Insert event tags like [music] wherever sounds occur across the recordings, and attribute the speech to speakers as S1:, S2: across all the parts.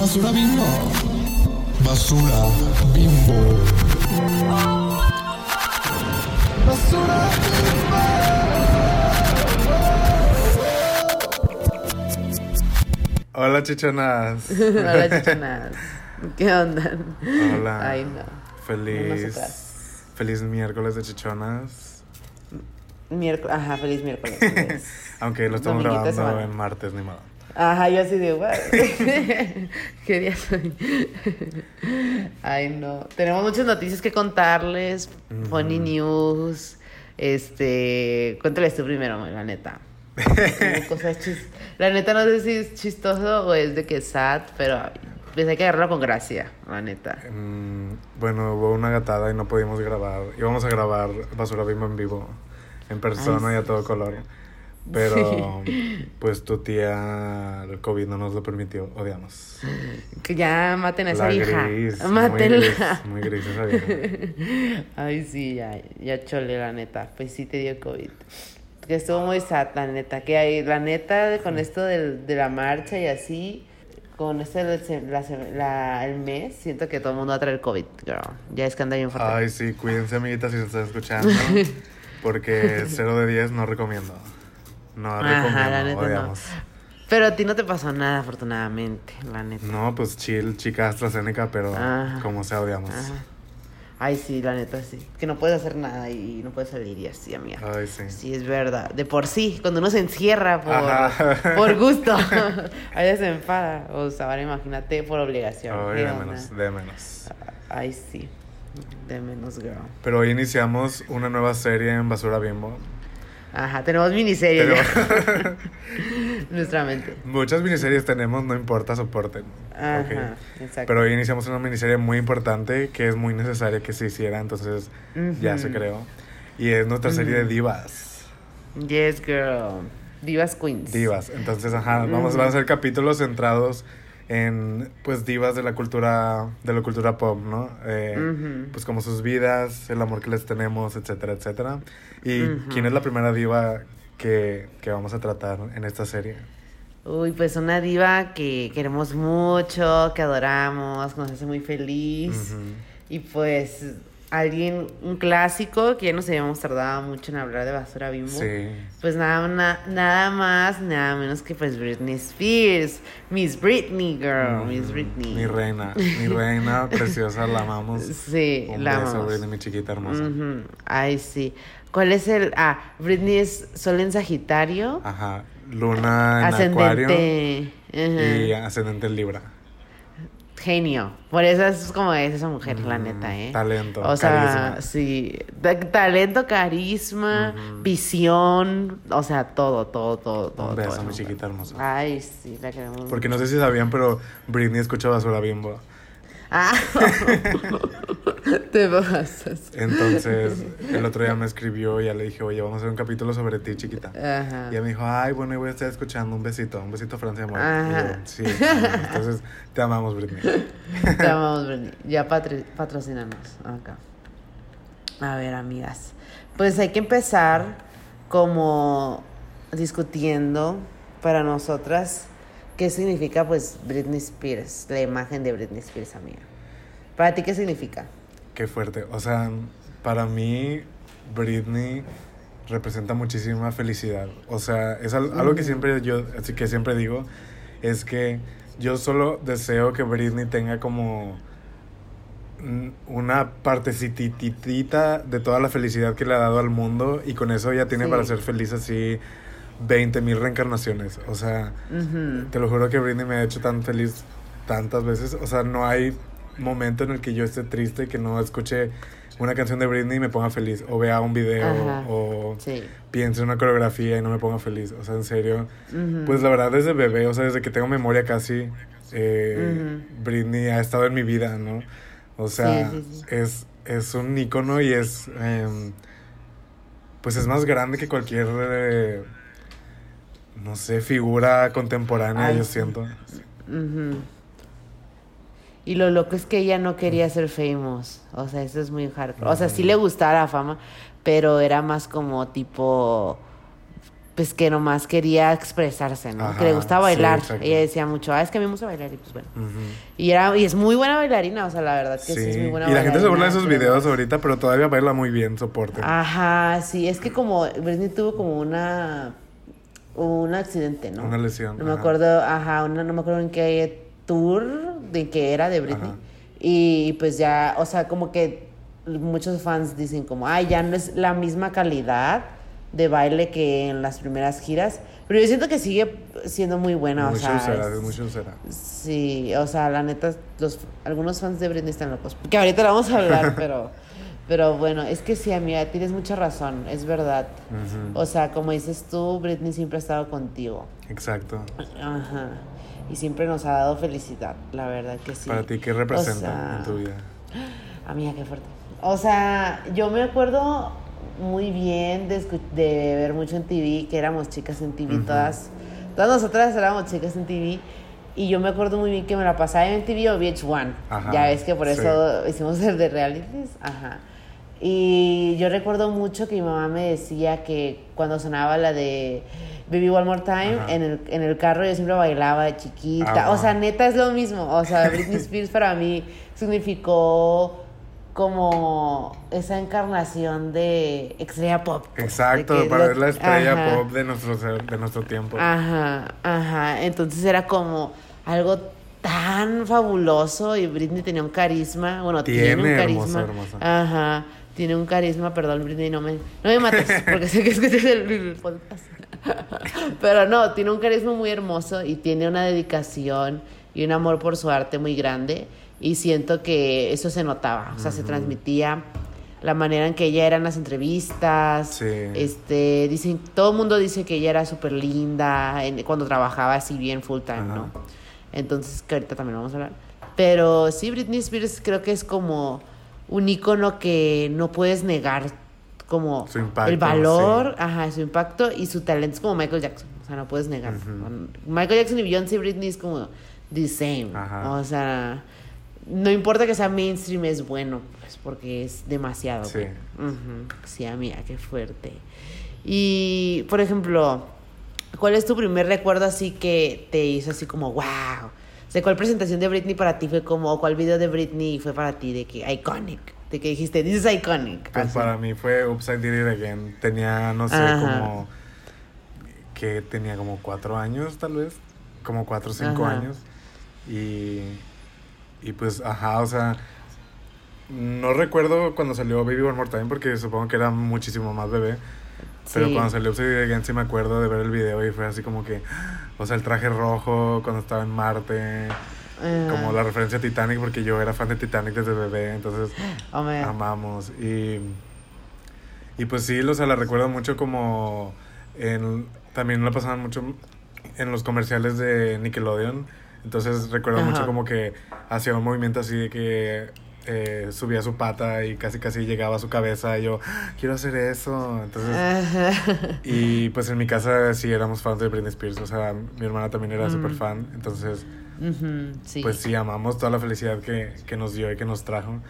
S1: Basura bimbo. Basura bimbo. Basura
S2: Hola, chichonas. [laughs]
S3: Hola, [laughs] chichonas. ¿Qué onda?
S2: Hola.
S3: Ay, no.
S2: Feliz. Feliz miércoles de chichonas.
S3: Miércoles, ajá, feliz miércoles. [laughs]
S2: Aunque lo estamos
S3: Dominguito
S2: grabando en martes, ni modo.
S3: Ajá, yo así de, "What?". [laughs] ¿Qué día soy? Ay, no. Tenemos muchas noticias que contarles. Funny news. Este, cuéntales tú primero, la neta. [laughs] Cosas chis- La neta no sé si es chistoso o es de que es sad, pero pues hay que agarrarlo con gracia, la neta.
S2: Mm, bueno, hubo una gatada y no pudimos grabar. Íbamos a grabar Basura Bimbo en vivo, en persona
S3: Ay,
S2: y a todo color. Pero, pues tu tía, el COVID no nos lo permitió, odiamos.
S3: Que ya maten a esa
S2: La
S3: vieja.
S2: gris, muy
S3: Mátenla.
S2: gris, muy gris esa vieja. [laughs]
S3: Ay, sí, ya, ya chole, la neta. Pues sí te dio COVID. Que estuvo muy sad, la neta. Que hay, la neta, con esto del- de la marcha y así, con esto del la la- el mes, siento que todo el mundo va a traer COVID, girl. Ya es que anda bien fuerte.
S2: Ay, sí, cuídense, amiguitas, si se están escuchando. Porque [laughs] 0 de 10 no recomiendo. No
S3: Ajá, la neta no.
S2: odiamos.
S3: Pero a ti no te pasó nada, afortunadamente, la neta.
S2: No, pues chill, chica AstraZeneca, pero
S3: Ajá.
S2: como sea, odiamos.
S3: Ajá. Ay, sí, la neta, sí. Que no puedes hacer nada y no puedes salir y así, amiga.
S2: Ay, sí.
S3: Sí, es verdad. De por sí, cuando uno se encierra por,
S2: Ajá.
S3: por gusto, [laughs] [laughs] a veces se enfada. O sea, ahora imagínate por obligación.
S2: Ay,
S3: ¿Qué
S2: de menos, de menos.
S3: Ay, sí. De menos, girl.
S2: Pero hoy iniciamos una nueva serie en Basura Bimbo.
S3: Ajá, tenemos miniserie
S2: Pero-. [laughs]
S3: Nuestra mente.
S2: Muchas miniseries tenemos, no importa, soporten.
S3: Ajá,
S2: Ok.
S3: exacto.
S2: Pero hoy iniciamos una miniserie muy importante que es muy necesaria que se hiciera, entonces ya se creó. Y es nuestra serie de divas.
S3: Yes, girl. Divas Queens.
S2: Divas. Entonces, ajá, vamos,
S3: Ujú.
S2: van a ser capítulos centrados en, pues, divas de la cultura, de la cultura pop, ¿no? Eh. Pues como sus vidas, el amor que les tenemos, etcétera, etcétera. ¿Y quién es la primera diva que, que vamos a tratar en esta serie?
S3: Uy, pues una diva que queremos mucho, que adoramos, que nos hace muy feliz. Y pues alguien, un clásico que ya nos habíamos tardado mucho en hablar de basura bimbo.
S2: Sí.
S3: Pues nada, na- nada más, nada menos que pues Britney Spears. Miss Britney, girl. Miss Britney.
S2: Mi reina, mi [laughs] reina preciosa, la amamos.
S3: Sí,
S2: Un
S3: la
S2: beso,
S3: amamos.
S2: Britney, mi chiquita hermosa.
S3: Ay, sí. ¿Cuál es el...? Ah, Britney es Sol en Sagitario.
S2: Ajá. Luna en Acuario
S3: ascendente. ajá.
S2: y ascendente en Libra.
S3: Genio. Por eso es como es esa mujer, la
S2: Mm,
S3: neta, ¿eh?
S2: talento,
S3: O sea,
S2: carisma.
S3: sí. Ta- talento, carisma, visión. O sea, todo, todo, todo, todo.
S2: Un beso,
S3: todo,
S2: mi
S3: todo.
S2: chiquita hermosa.
S3: Ay, sí, la queremos.
S2: Porque no sé si sabían, pero Britney escucha basura bimbo.
S3: Ah. [laughs] Te pasas.
S2: Entonces, el otro día me escribió y ya le dije, oye, vamos a hacer un capítulo sobre ti, chiquita.
S3: Ajá.
S2: Y ella me dijo, ay, bueno, y voy a estar escuchando. Un besito, un besito, Francia, amor. Y yo,
S3: Ajá.
S2: sí, entonces te amamos, Britney. [laughs]
S3: Te amamos, Britney. Ya patri- patrocínanos acá. A ver, amigas. Pues hay que empezar como discutiendo para nosotras qué significa pues Britney Spears, la imagen de Britney Spears, amiga. ¿Para ti qué significa?
S2: Qué fuerte. O sea, para mí, Britney representa muchísima felicidad. O sea, es al- algo que siempre yo, así que siempre digo, es que yo solo deseo que Britney tenga como mm, una partecititita de toda la felicidad que le ha dado al mundo y con eso ya tiene
S3: Sí.
S2: para ser feliz así 20 mil reencarnaciones. O sea, te lo juro que Britney me ha hecho tan feliz tantas veces. O sea, no hay momento en el que yo esté triste que no escuche una canción de Britney y me ponga feliz. O vea un video
S3: Ajá.
S2: o
S3: Sí.
S2: piense en una coreografía y no me ponga feliz. O sea, en serio. Pues la verdad, desde bebé, o sea, desde que tengo memoria casi, eh, Britney ha estado en mi vida, ¿no? O sea,
S3: Sí, sí, sí.
S2: Es, es un ícono y es. em, pues es más grande que cualquier. eh, no sé, figura contemporánea,
S3: Ay,
S2: yo
S3: sí.
S2: siento.
S3: Y lo loco es que ella no quería ser famous. O sea, eso es muy hardcore. O sea, sí le gustaba la fama, pero era más como tipo pues que nomás quería expresarse, ¿no? que le gustaba
S2: sí,
S3: bailar.
S2: exacto.
S3: Ella decía mucho, ah, es que a mí me gusta bailar y pues bueno. Y, era, y es muy buena bailarina, o sea, la verdad que sí,
S2: Sí,
S3: es muy
S2: y
S3: buena
S2: la gente se burla de esos
S3: pero-
S2: videos ahorita, pero todavía baila muy bien, soporte.
S3: Ajá, sí, es que como Britney tuvo como una un accidente, ¿no?
S2: Una lesión,
S3: No me acuerdo, ajá, una, no me acuerdo en qué tour de que era de Britney.
S2: Ajá.
S3: Y pues ya, o sea, como que muchos fans dicen como, ay, ya no es la misma calidad de baile que en las primeras giras. Pero yo siento que sigue siendo muy buena, o sea.
S2: chusera,
S3: es-
S2: muy chusera.
S3: Sí, o sea, la neta, los, algunos fans de Britney están locos. Que ahorita la vamos a hablar, [laughs] pero, pero bueno, es que sí, amiga, tienes mucha razón, es verdad.
S2: Ujú.
S3: O sea, como dices tú, Britney siempre ha estado contigo.
S2: Exacto.
S3: Ajá. Y siempre nos ha dado felicidad, la verdad que sí.
S2: Para ti, ¿qué representa
S3: O sea,
S2: en tu vida?
S3: Amiga, qué fuerte. O sea, yo me acuerdo muy bien de, de ver mucho en TV, que éramos chicas en TV,
S2: Ujú.
S3: todas, todas nosotras éramos chicas en TV. Y yo me acuerdo muy bien que me la pasaba en TV o VH1.
S2: Ajá,
S3: ya ves que por
S2: sí.
S3: eso hicimos el de realities. Ajá. Y yo recuerdo mucho que mi mamá me decía que cuando sonaba la de Baby One More Time
S2: Ajá.
S3: en el, en el carro yo siempre bailaba de chiquita.
S2: Ajá.
S3: O sea, neta es lo mismo. O sea, [laughs] Britney Spears para mí significó como esa encarnación de estrella pop.
S2: Exacto,
S3: de
S2: para
S3: lo-
S2: ver la estrella
S3: Ajá.
S2: pop de nuestro, de nuestro tiempo.
S3: Ajá, ajá. Entonces era como algo tan fabuloso y Britney tenía un carisma. Bueno, tiene,
S2: Tiene,
S3: un
S2: hermosa,
S3: carisma.
S2: hermosa.
S3: Ajá. Tiene un carisma, perdón, Britney, no me, no me mates, [laughs] porque sé que escuchas el, el podcast. Pero no, tiene un carisma muy hermoso y tiene una dedicación y un amor por su arte muy grande. Y siento que eso se notaba, o sea, se transmitía la manera en que ella era en las entrevistas.
S2: Sí.
S3: Este, dicen, todo el mundo dice que ella era súper linda en- cuando trabajaba así bien full time. ¿no? Entonces, que ahorita también vamos a hablar. Pero sí, Britney Spears creo que es como un icono que no puedes negar como
S2: Su impacto,
S3: el valor, ajá, su impacto y su talento es como Michael Jackson, o sea, no puedes negar. Michael Jackson y Beyoncé y Britney es como the same,
S2: Ajá.
S3: o sea, no importa que sea mainstream es bueno, pues porque es demasiado.
S2: Sí.
S3: Ujú. Sí, amiga, qué fuerte. Y, por ejemplo, ¿cuál es tu primer recuerdo así que te hizo así como wow? Sea, ¿cuál presentación de Britney para ti fue como, o cuál video de Britney fue para ti de que iconic? De que dijiste, this is iconic.
S2: Pues
S3: así.
S2: para mí fue Upside Did It Again. Tenía, no sé,
S3: Ajá.
S2: como. que tenía como cuatro años, tal vez. Como cuatro o cinco
S3: Ajá.
S2: años. Y. Y pues, ajá, o sea. No recuerdo cuando salió Baby One More Time porque supongo que era muchísimo más bebé. Pero cuando salió Upside Again sí me acuerdo de ver el video y fue así como que. O sea, el traje rojo cuando estaba en Marte.
S3: Ajá.
S2: Como la referencia a Titanic porque yo era fan de Titanic desde bebé. Entonces [gasps]
S3: Oh,
S2: amamos. Y, y pues sí, o sea, la recuerdo mucho como en, también la pasaban mucho en los comerciales de Nickelodeon. Entonces recuerdo
S3: Ajá.
S2: mucho como que hacía un movimiento así de que eh, subía su pata y casi casi llegaba a su cabeza y yo, "Ah, quiero hacer eso. Entonces,
S3: Ajá.
S2: y pues en mi casa sí éramos fans de Britney Spears, o sea, mi hermana también era
S3: Mm.
S2: súper fan. Entonces,
S3: Ujú, sí.
S2: pues sí, amamos toda la felicidad que, que nos dio y que nos trajo.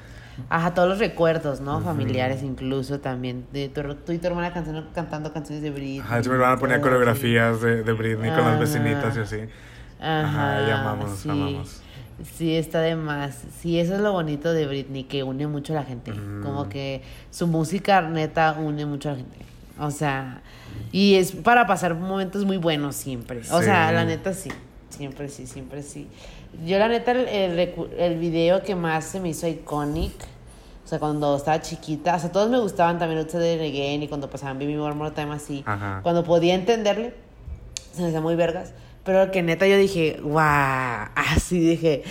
S3: Ajá, todos los recuerdos, ¿no?
S2: Ujú.
S3: Familiares incluso también. De tu, tú y tu hermana cantando, cantando canciones de Britney.
S2: Ajá, mi hermana ponía
S3: sí.
S2: coreografías de, de Britney con las
S3: Ajá.
S2: vecinitas y así. Ajá, y amamos,
S3: sí.
S2: amamos.
S3: Sí, está de más. Sí, eso es lo bonito de Britney, que une mucho a la gente.
S2: Ujú.
S3: Como que su música neta une mucho a la gente. O sea, y es para pasar momentos muy buenos siempre. O sea, la neta sí. Siempre sí, siempre sí. Yo la neta, el, el, el video que más se me hizo iconic, o sea, cuando estaba chiquita, o sea, todos me gustaban también ustedes de Again y cuando pasaban Baby One More Time así.
S2: Ajá.
S3: Cuando podía entenderle, se me hacía muy vergas. Pero que neta yo dije, wow, [laughs] así dije,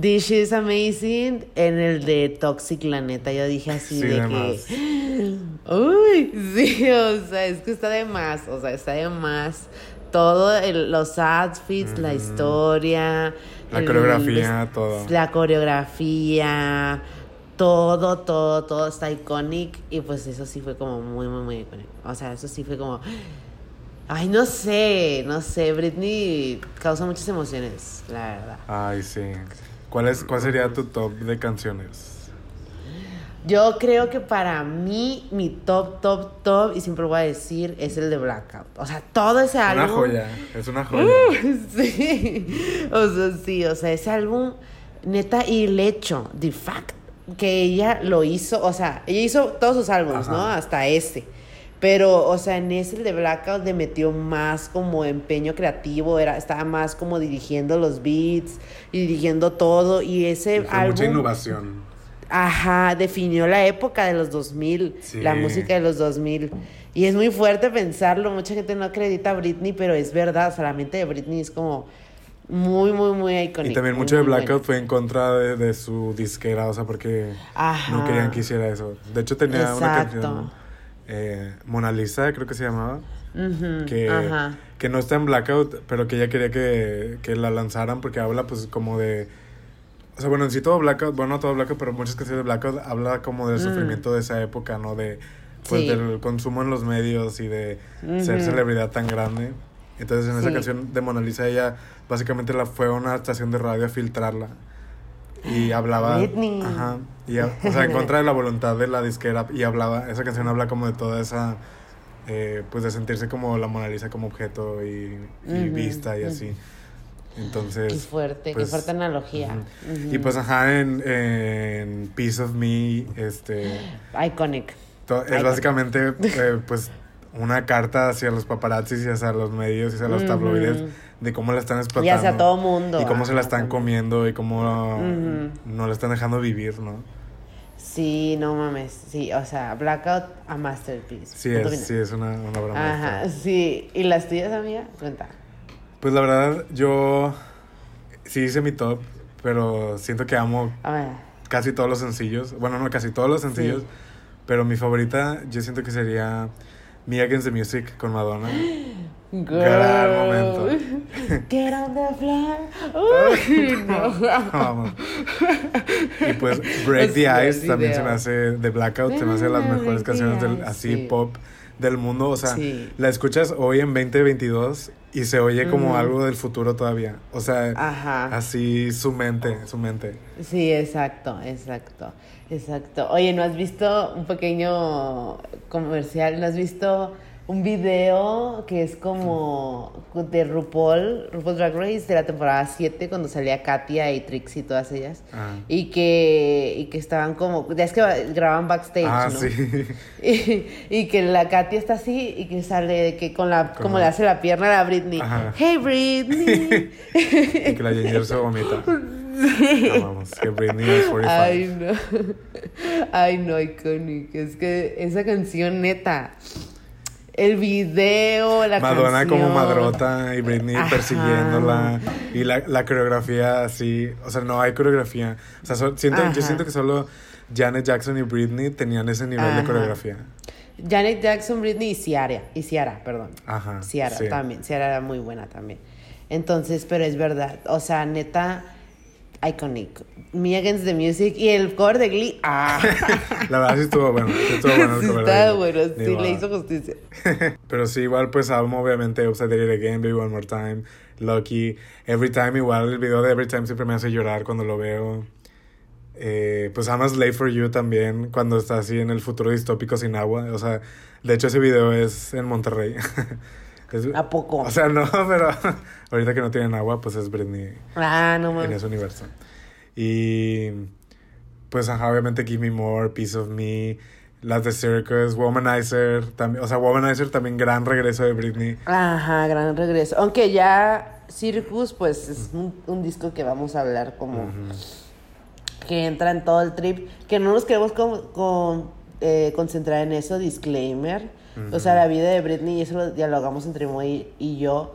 S3: this is amazing. En el de Toxic, la neta, yo dije así
S2: Sí,
S3: de
S2: de
S3: que, [gasps] uy, sí, [laughs] o sea, es que está de más, o sea, está de más. Todo, el- los outfits, la historia,
S2: La
S3: el
S2: coreografía, todo.
S3: La coreografía, todo, todo, todo está iconic. Y pues eso sí fue como muy, muy, muy icónico. O sea, eso sí fue como. Ay, no sé, no sé. Britney causa muchas emociones, la verdad.
S2: Ay, sí. ¿Cuál, es, ¿Cuál sería tu top de canciones?
S3: Yo creo que para mí, mi top, top, top, y siempre lo voy a decir, es el de Blackout. O sea, todo ese álbum.
S2: Una joya, es una joya. [laughs]
S3: sí. O sea, sí, o sea, ese álbum, neta, y el hecho, de fact, que ella lo hizo, o sea, ella hizo todos sus álbumes, ¿no? Hasta este. Pero, o sea, en ese de Blackout le metió más como empeño creativo, era, estaba más como dirigiendo los beats y dirigiendo todo. Y ese
S2: Fue
S3: álbum.
S2: mucha innovación.
S3: Ajá, definió la época de los 2000,
S2: Sí.
S3: la música de los 2000. Y es muy fuerte pensarlo, mucha gente no acredita a Britney, pero es verdad, o sea, la mente de Britney es como muy, muy, muy icónica.
S2: Y también mucho de. Blackout fue en contra de, de su disquera, o sea, porque
S3: Ajá.
S2: no querían que hiciera eso. De hecho, tenía una canción, eh, Mona Lisa, creo que se llamaba, que,
S3: Ajá.
S2: que no está en Blackout, pero que ella quería que, que la lanzaran porque habla, pues, como de. O sea, bueno, en sí todo Blackout, bueno, no todo Blackout, pero muchas canciones de Blackout habla como del
S3: Mm.
S2: sufrimiento de esa época, ¿no? De, pues,
S3: Sí.
S2: del consumo en los medios y de ser celebridad tan grande. Entonces, en esa canción de Mona Lisa, ella básicamente la fue a una estación de radio a filtrarla. Y hablaba.
S3: Britney.
S2: Ajá. Y, o sea, en contra de la voluntad de la disquera. Y hablaba. Esa canción habla como de toda esa. eh, pues de sentirse como la Mona Lisa como objeto y, vista y así. Entonces.
S3: Qué fuerte,
S2: pues,
S3: qué fuerte analogía.
S2: Y pues, ajá, en, en Piece of Me, este.
S3: Iconic.
S2: es básicamente, [laughs] eh, pues, una carta hacia los paparazzis y hacia los medios y hacia los tabloides de cómo la están
S3: Y
S2: explotando.
S3: hacia todo mundo.
S2: Y cómo se la están comiendo y cómo no la están dejando vivir, ¿no?
S3: Sí, no mames. Sí, o sea, Blackout a Masterpiece.
S2: Sí, es, sí, es una, una obra
S3: Ajá,
S2: maestra.
S3: sí. ¿Y las tuyas, amiga? Cuenta.
S2: Pues la verdad, yo sí hice mi top, pero siento que amo casi todos los sencillos. Bueno, no casi todos los sencillos,
S3: Sí.
S2: pero mi favorita yo siento que sería Me Against the Music con Madonna. [gasps] [gasps]
S3: Girl.
S2: Gran momento. [laughs]
S3: Get on the floor. Uy, no. [laughs]
S2: Vamos. Y pues Break the Ice también se me hace de Blackout, se me hace las mejores canciones del, así
S3: sí.
S2: pop del mundo. O sea,
S3: Sí.
S2: la escuchas hoy en 2022 y se oye como algo del futuro todavía. O sea,
S3: Ajá.
S2: así su mente, su mente.
S3: Sí, exacto, exacto, exacto. Oye, ¿no has visto un pequeño comercial? ¿No has visto un video que es como de RuPaul, RuPaul Drag Race de la temporada 7 cuando salía Katia y Trixie y todas ellas?
S2: Ah.
S3: Y que, y que estaban como, ya es que grababan backstage,
S2: Ah,
S3: ¿no?
S2: sí. [laughs]
S3: Y, y que la Katy está así y que sale que con la, como
S2: Como-
S3: le hace la pierna a la Britney.
S2: Ajá.
S3: Hey Britney. [laughs]
S2: y que la Ginger se vomita. [laughs] No, vamos, que Britney es 45.
S3: Ay, no. Ay, no, icónico. Es que esa canción neta. El video, la
S2: Madonna
S3: canción.
S2: como madrota y Britney
S3: Ajá.
S2: persiguiéndola y la, la coreografía así, o sea, no hay coreografía. O sea, so- siento,
S3: Ajá.
S2: yo siento que solo Janet Jackson y Britney tenían ese nivel
S3: Ajá.
S2: de coreografía.
S3: Janet Jackson, Britney y Ciara. Y Ciara, perdón.
S2: Ajá.
S3: Ciara
S2: sí.
S3: también. Ciara era muy buena también. Entonces, pero es verdad. O sea, neta, iconic. Me Against the Music y el cover de Glee. Ah, [laughs]
S2: La verdad sí estuvo bueno. Sí estuvo bueno
S3: sí
S2: de-
S3: bueno. Sí, le hizo justicia. [laughs]
S2: Pero sí, igual pues amo obviamente Upside Down It Again, Baby One More Time, Lucky, Every Time igual, el video de Every Time siempre me hace llorar cuando lo veo. Eh, pues amo Slave For You también, cuando está así en el futuro distópico sin agua. O sea, de hecho ese video es en Monterrey. [laughs] Es-
S3: ¿A poco?
S2: O sea, no, [laughs] pero ahorita que no tienen agua, pues es Britney
S3: Ah, no
S2: en ese universo. Y pues ajá, obviamente Give Me More, Piece of Me, las de Circus, Womanizer, también, o sea, Womanizer también gran regreso de Britney.
S3: Ajá, gran regreso. Aunque ya Circus, pues es un, un disco que vamos a hablar como que entra en todo el trip. Que no nos queremos con- con- eh, concentrar en eso, disclaimer. O sea, la vida de Britney, y eso lo dialogamos entre Moy y yo,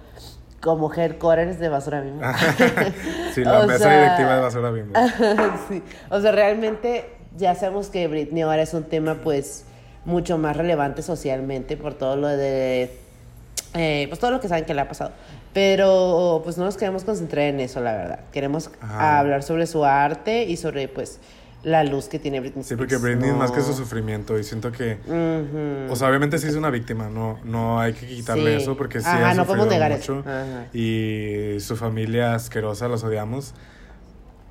S3: como headquarters de Basura Mismo. [laughs]
S2: sí, la mesa
S3: sea,
S2: directiva de Basura Bimbo. [laughs]
S3: sí. O sea, realmente ya sabemos que Britney ahora es un tema pues mucho más relevante socialmente por todo lo de eh, pues todo lo que saben que le ha pasado. Pero pues no nos queremos concentrar en eso, la verdad. Queremos
S2: Ajá.
S3: hablar sobre su arte y sobre pues la luz que tiene Britney
S2: Sí,
S3: Spears.
S2: porque Britney es más que su
S3: No.
S2: sufrimiento y siento que,
S3: Ujú.
S2: o sea, obviamente sí es una víctima, no, no hay que quitarle
S3: Sí.
S2: eso porque sí
S3: Ajá,
S2: ha
S3: no podemos negar
S2: mucho
S3: eso. Ajá.
S2: y su familia asquerosa, los odiamos,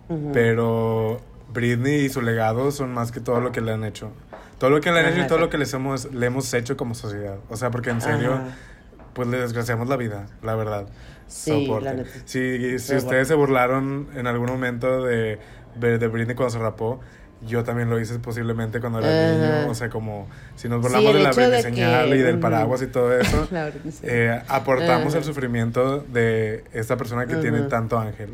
S3: Ujú.
S2: pero Britney y su legado son más que todo lo que le han hecho. Todo lo que le han hecho y todo lo
S3: sí.
S2: que les hemos, le hemos hecho como sociedad. O sea, porque en serio, pues le desgraciamos la vida, la verdad.
S3: Sí, la neta.
S2: Si, si ustedes se burlaron en algún momento de, de, Britney cuando se rapó, yo también lo hice posiblemente cuando era niño. O sea, como si nos burlamos de la Britney señal
S3: que-
S2: y del paraguas y todo eso, [laughs] eh, aportamos el sufrimiento de esta persona que tiene tanto ángel.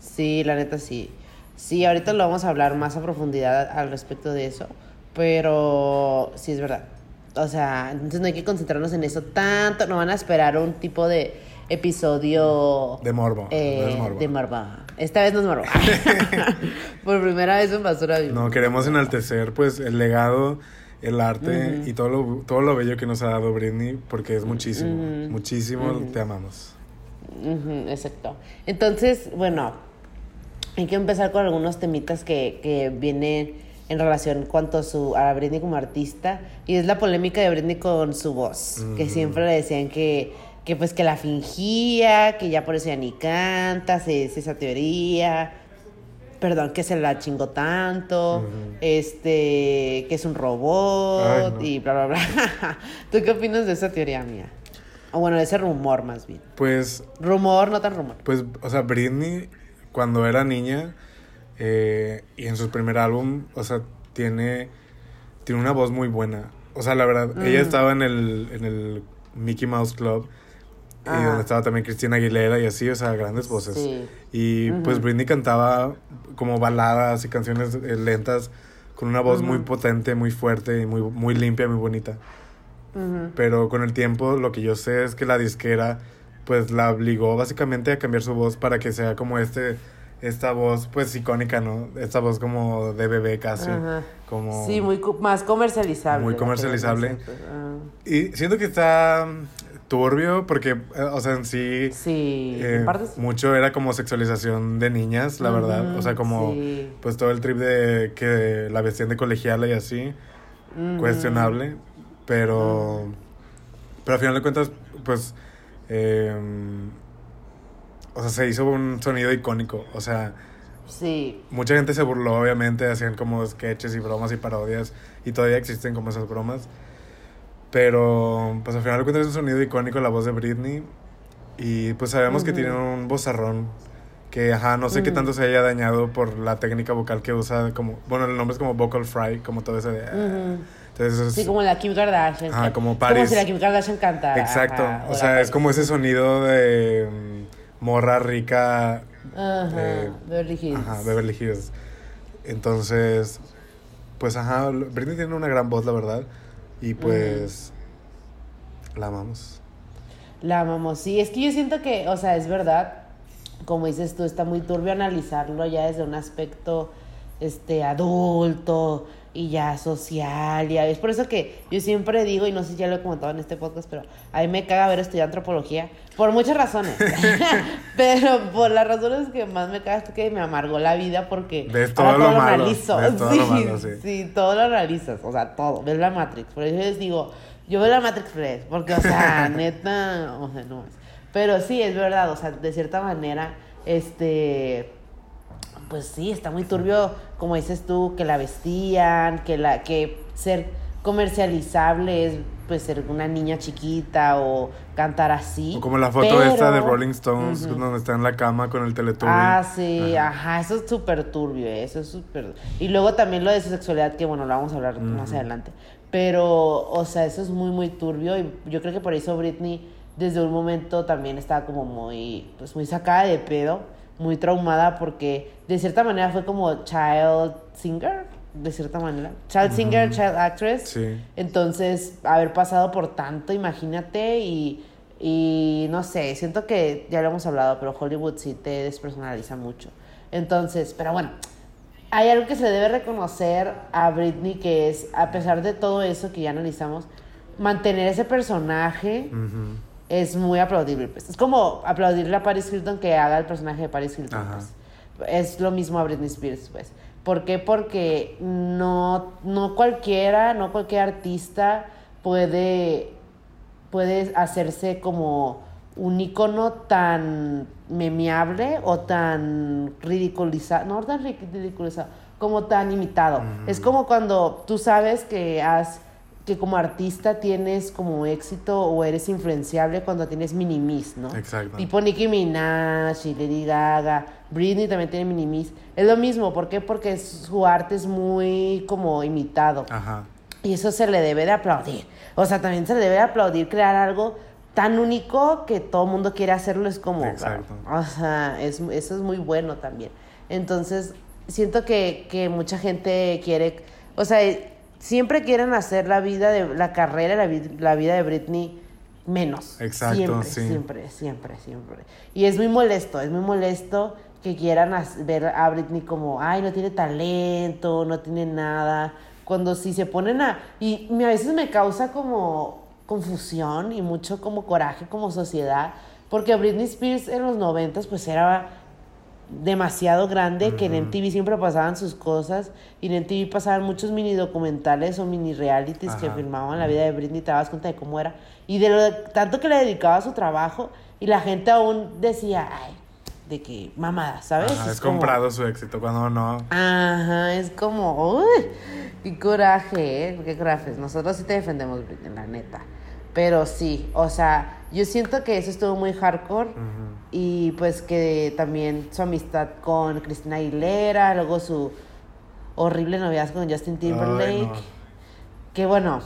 S3: Sí, la neta sí. Sí, ahorita lo vamos a hablar más a profundidad al respecto de eso, pero sí es verdad. O sea, entonces no hay que concentrarnos en eso tanto, no van a esperar un tipo de episodio
S2: De morbo.
S3: eh,
S2: no es morbo.
S3: de morbo. Esta vez no es morbo. [laughs] [laughs] Por primera vez en basura Viva.
S2: No, queremos enaltecer pues el legado, el arte y todo lo, todo lo bello que nos ha dado Britney porque es muchísimo, muchísimo, te amamos.
S3: Exacto. Entonces, bueno, hay que empezar con algunos temitas que, que vienen en relación cuanto a su a Britney como artista y es la polémica de Britney con su voz, que siempre le decían que que pues que la fingía, que ya por eso ya ni canta, se, se esa teoría. Perdón, que se la chingó tanto, este, que es un robot
S2: Ay, no.
S3: y bla, bla, bla. [laughs] ¿Tú qué opinas de esa teoría mía? O bueno, de ese rumor más bien.
S2: Pues,
S3: Rumor, no tan rumor.
S2: pues, o sea, Britney cuando era niña eh, y en su primer álbum, o sea, tiene, tiene una voz muy buena. O sea, la verdad, ella
S3: Mm.
S2: estaba en el, en el Mickey Mouse Club y donde estaba también Cristina Aguilera y así, o sea, grandes voces.
S3: Sí.
S2: Y
S3: Ujú.
S2: pues Britney cantaba como baladas y canciones eh, lentas con una voz muy
S3: Ujú.
S2: potente, muy fuerte y muy, muy limpia, muy bonita.
S3: Ujú.
S2: Pero con el tiempo lo que yo sé es que la disquera pues la obligó básicamente a cambiar su voz para que sea como este esta voz pues icónica, ¿no? Esta voz como de bebé casi,
S3: Ajá.
S2: como
S3: Sí, muy más comercializable.
S2: Muy comercializable.
S3: Ah.
S2: y siento que está turbio porque eh, o sea, en sí
S3: Sí,
S2: eh,
S3: en
S2: mucho era como sexualización de niñas, la verdad, o sea, como
S3: Sí.
S2: pues todo el trip de que la vestían de colegiala y así. Cuestionable, pero, pero al final de cuentas, pues, eh, o sea, se hizo un sonido icónico, o sea,
S3: Sí.
S2: mucha gente se burló, obviamente, hacían como sketches y bromas y parodias, y todavía existen como esas bromas, pero, pues al final de cuentas es un sonido icónico la voz de Britney, y pues sabemos que
S3: Ujú.
S2: tiene un vozarrón que, ajá, no sé qué
S3: Ujú.
S2: tanto se haya dañado por la técnica vocal que usa, como, bueno, el nombre es como vocal fry, como todo ese de...
S3: Ujú.
S2: Entonces, es-
S3: Sí, como la Kim Kardashian.
S2: Ajá,
S3: que-
S2: como Paris.
S3: Como si la Kim Kardashian cantara.
S2: Exacto.
S3: ajá,
S2: o
S3: la
S2: sea, es como ese sonido de mm, morra rica.
S3: Ajá,
S2: eh,
S3: Beverly Hills.
S2: Ajá, Beverly Hills. Entonces, pues ajá, Britney tiene una gran voz, la verdad. Y pues, la amamos.
S3: La amamos. Sí, es que yo siento que, o sea, es verdad, como dices tú, está muy turbio analizarlo ya desde un aspecto este adulto y ya social. Y es por eso que yo siempre digo, y no sé si ya lo he comentado en este podcast, pero a mí me caga ver estudiar antropología por muchas razones. [laughs] [laughs] pero por las razones que más me caga es que me amargó la vida porque
S2: Ves
S3: ahora
S2: todo lo malo,
S3: analizo.
S2: ves todo [laughs]
S3: sí,
S2: lo malo, sí.
S3: sí, todo lo analizas, o sea, todo. Ves la Matrix. Por eso les digo, yo veo la Matrix Fresh, porque, o sea, neta, o sea, no más. Pero sí, es verdad, o sea, de cierta manera, este. Pues sí, está muy turbio, como dices tú, que la vestían, que la que ser comercializable es pues ser una niña chiquita o cantar así.
S2: O como la foto esta de Rolling Stones, donde está en la cama con el Teletubby.
S3: Ah, sí,
S2: Ajá.
S3: ajá, eso es súper turbio, eh, eso es súper... Y luego también lo de su sexualidad, que bueno, lo vamos a hablar más adelante. Pero, o sea, eso es muy, muy turbio y yo creo que por eso Britney desde un momento también estaba como muy, pues muy sacada de pedo, muy traumada porque de cierta manera fue como child singer, de cierta manera. Child singer, child actress.
S2: Sí.
S3: Entonces, haber pasado por tanto, imagínate, y, y no sé, siento que ya lo hemos hablado, pero Hollywood sí te despersonaliza mucho. Entonces, pero bueno, hay algo que se debe reconocer a Britney, que es, a pesar de todo eso que ya analizamos, mantener ese personaje. Es muy aplaudible. Pues. Es como aplaudirle a Paris Hilton que haga el personaje de Paris Hilton. Pues. Es lo mismo a Britney Spears, pues. ¿Por qué? Porque no, no cualquiera, no cualquier artista puede, puede hacerse como un icono tan memeable o tan ridiculizado, no tan ri- ridiculizado, como tan imitado. Es como cuando tú sabes que has que como artista tienes como éxito o eres influenciable cuando tienes minimis, ¿no?
S2: Exacto.
S3: Tipo Nicki Minaj y Lady Gaga, Britney también tiene minimis. Es lo mismo, ¿por qué? Porque su arte es muy como imitado.
S2: Ajá.
S3: Y eso se le debe de aplaudir. O sea, también se le debe de aplaudir crear algo tan único que todo el mundo quiere hacerlo. Es como...
S2: Exacto.
S3: O sea, es, eso es muy bueno también. Entonces, siento que, que mucha gente quiere... O sea, siempre quieren hacer la vida de... La carrera, la, la vida de Britney menos.
S2: Exacto,
S3: siempre,
S2: sí.
S3: Siempre, siempre, siempre. Y es muy molesto, es muy molesto que quieran ver a Britney como, ay, no tiene talento, no tiene nada. Cuando si se ponen a... Y a veces me causa como confusión y mucho como coraje como sociedad, porque Britney Spears en los noventas pues era demasiado grande, que en MTV siempre pasaban sus cosas, y en MTV pasaban muchos mini documentales o mini realities que filmaban la vida de Britney, te dabas cuenta de cómo era, y de lo tanto que le dedicaba a su trabajo, y la gente aún decía, ay, de que mamada, ¿sabes?
S2: Ajá, es
S3: como-
S2: comprado su éxito cuando no.
S3: Ajá, es como, uy, qué coraje, ¿eh? Qué coraje. Nosotros sí te defendemos, Britney, la neta. Pero sí, o sea, yo siento que eso estuvo muy hardcore. Y pues que también su amistad con Cristina Aguilera, luego su horrible noviazgo con Justin Timberlake.
S2: Ay, no.
S3: Que bueno,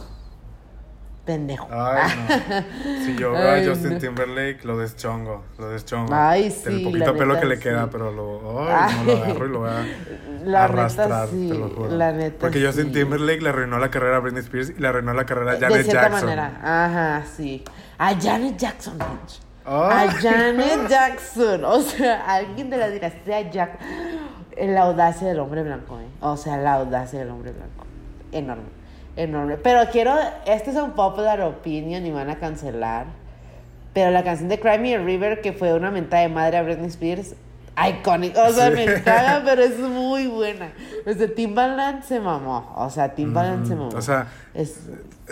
S3: pendejo.
S2: Ay, no. Si yo veo a Justin
S3: no.
S2: Timberlake, lo deschongo, lo deschongo.
S3: Ay,
S2: El
S3: sí,
S2: poquito
S3: la
S2: pelo
S3: neta,
S2: que le
S3: sí.
S2: queda, pero lo, ay, no, lo agarro y lo voy a [laughs]
S3: La
S2: arrastrar,
S3: neta, sí,
S2: te lo juro.
S3: la neta,
S2: Porque Justin
S3: sí.
S2: Timberlake le arruinó la carrera a Britney Spears y le arruinó la carrera a
S3: de
S2: Janet
S3: cierta
S2: Jackson.
S3: manera. Ajá, sí. A Janet Jackson, bitch. A Janet [laughs] Jackson. O sea, alguien de la dinastía Jack. La audacia del hombre blanco, ¿eh? O sea, la audacia del hombre blanco. Enorme. Enorme. Pero quiero. Este es un popular opinion y van a cancelar. Pero la canción de Cry Me a River, que fue una mentada de madre a Britney Spears, iconic. O sea,
S2: Sí.
S3: me caga, pero es muy buena. Desde Timbaland se mamó. O sea, Timbaland se mamó.
S2: O sea,
S3: Es,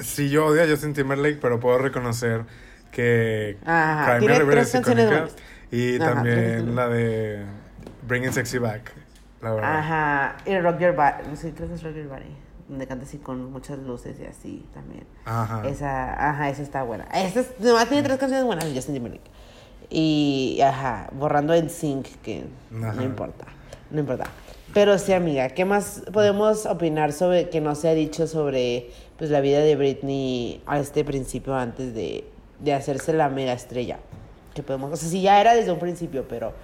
S2: sí yo odio a Justin Timberlake, pero puedo reconocer que
S3: Ajá,
S2: Cry Me a River es icónica. Y
S3: Ajá,
S2: también la de Bringing Sexy Back, la verdad.
S3: Ajá, y Rock Your Body, no sé, creo que es Rock Your Body, donde canta así con muchas luces y así también.
S2: Ajá.
S3: Esa, ajá, esa está buena. Esta es, nomás tiene tres canciones buenas de Justin Timberlake. Y, ajá, borrando en sync, que
S2: Ajá.
S3: no importa, no importa. Pero sí, amiga, ¿qué más podemos opinar sobre que no se ha dicho sobre pues la vida de Britney a este principio antes de, de hacerse la mega estrella? Que podemos, o sea, sí ya era desde un principio, pero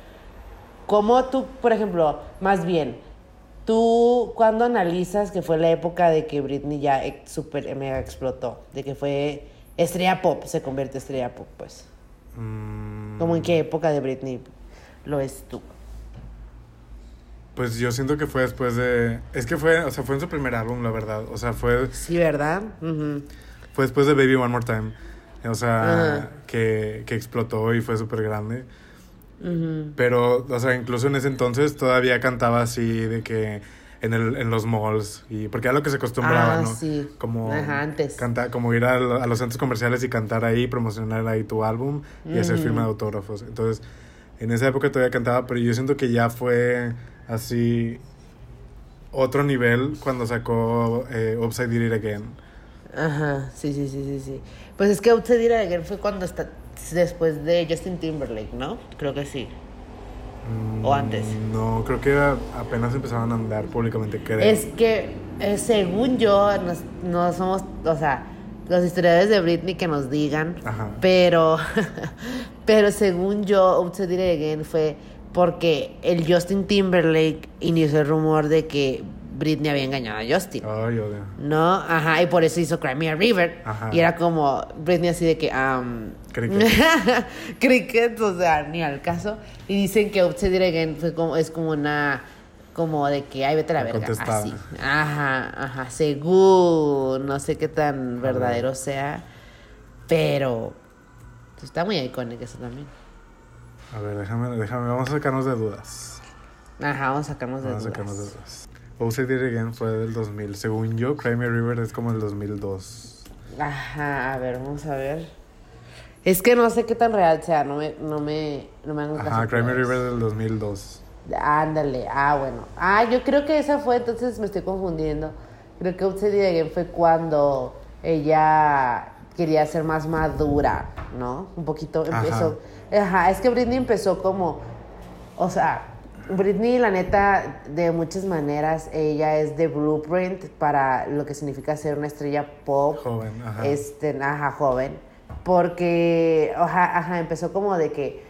S3: ¿Cómo tú, por ejemplo, más bien, tú cuando analizas que fue la época de que Britney ya super mega explotó, de que fue estrella pop, se convierte en estrella pop, pues?
S2: Mm,
S3: ¿Cómo en qué época de Britney lo es tú?
S2: Pues yo siento que fue después de... Es que fue, o sea, fue en su primer álbum, la verdad. O sea, fue,
S3: Sí, ¿verdad?
S2: Fue después de Baby One More Time. O sea, que, que explotó y fue súper grande. Pero, o sea, incluso en ese entonces todavía cantaba así de que en, el, en los malls. Y, porque era lo que se acostumbraba,
S3: Ah,
S2: ¿no?
S3: sí.
S2: Como,
S3: Ajá, antes.
S2: Cantar, como ir a, a los centros comerciales y cantar ahí, promocionar ahí tu álbum y hacer firma de autógrafos. Entonces, en esa época todavía cantaba, pero yo siento que ya fue así otro nivel cuando sacó eh, Upside Did It Again.
S3: Ajá, sí, sí, sí, sí, sí. Pues es que Outside It Again fue cuando está después de Justin Timberlake, ¿no? Creo que sí. ¿O antes?
S2: Mm, No, creo que apenas empezaron a andar públicamente, creo.
S3: Es que, eh, según yo, no somos, o sea, los historiadores de Britney que nos digan,
S2: Ajá.
S3: pero, [laughs] pero según yo, It Again fue porque el Justin Timberlake inició el rumor de que Britney había engañado a Justin.
S2: Ay, odio.
S3: ¿No? Ajá, y por eso hizo Cry Me a River.
S2: Ajá.
S3: Y era como Britney así de que, um,
S2: Cricket. [laughs]
S3: Cricket, o sea, ni al caso. Y dicen que It Again fue como, es como una, como de que, ay, vete a la verga. Así. Ajá, ajá, según, no sé qué tan verdadero sea, pero pues, está muy icónico eso también.
S2: A ver, déjame, déjame, vamos a sacarnos de dudas.
S3: Ajá, vamos a sacarnos de
S2: Vamos a sacarnos de dudas. It Again fue del 2000. Según yo, Cry Me River es como el 2002.
S3: Ajá, a ver, vamos a ver. Es que no sé qué tan real sea, no me, no me, no me hagan caso
S2: Ajá, Cry Me. River del 2002.
S3: Ándale, ah, bueno. Ah, yo creo que esa fue, entonces me estoy confundiendo. Creo que Upside Again fue cuando ella quería ser más madura, ¿no? Un poquito empezó. Ajá, es que Britney empezó como, o sea, Britney, la neta, de muchas maneras, ella es de blueprint para lo que significa ser una estrella pop.
S2: Joven, ajá.
S3: Este, ajá, joven. Porque, ajá, ajá, empezó como de que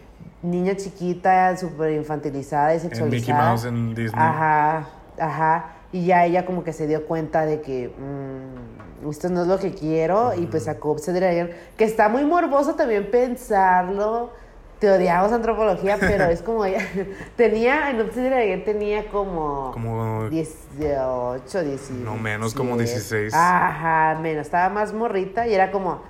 S3: niña chiquita, súper infantilizada y
S2: En Mickey
S3: sexualizada.
S2: Mouse en Disney.
S3: Ajá, ajá. Y ya ella como que se dio cuenta de que mm, esto no es lo que quiero y pues sacó Dragon, que está muy morboso también pensarlo. Te odiamos antropología, pero es como ella [laughs] tenía, en Upside Dragon tenía como,
S2: Como
S3: 18, 19.
S2: No, menos, como 16.
S3: Ajá, menos, estaba más morrita y era como,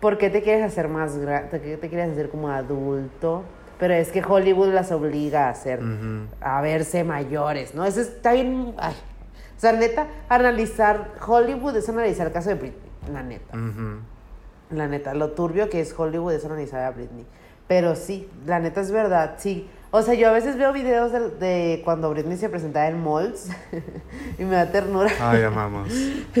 S3: ¿por qué te quieres hacer más grande? ¿Por qué te quieres hacer como adulto? Pero es que Hollywood las obliga a ser,
S2: Ujú.
S3: a verse mayores, ¿no? Eso está bien, ay. O sea, neta, analizar Hollywood es analizar el caso de Britney, la neta. La neta, lo turbio que es Hollywood es analizar a Britney. Pero sí, la neta es verdad, sí. O sea, yo a veces veo videos de, de cuando Britney se presentaba en malls [laughs] y me da ternura.
S2: Ay, amamos.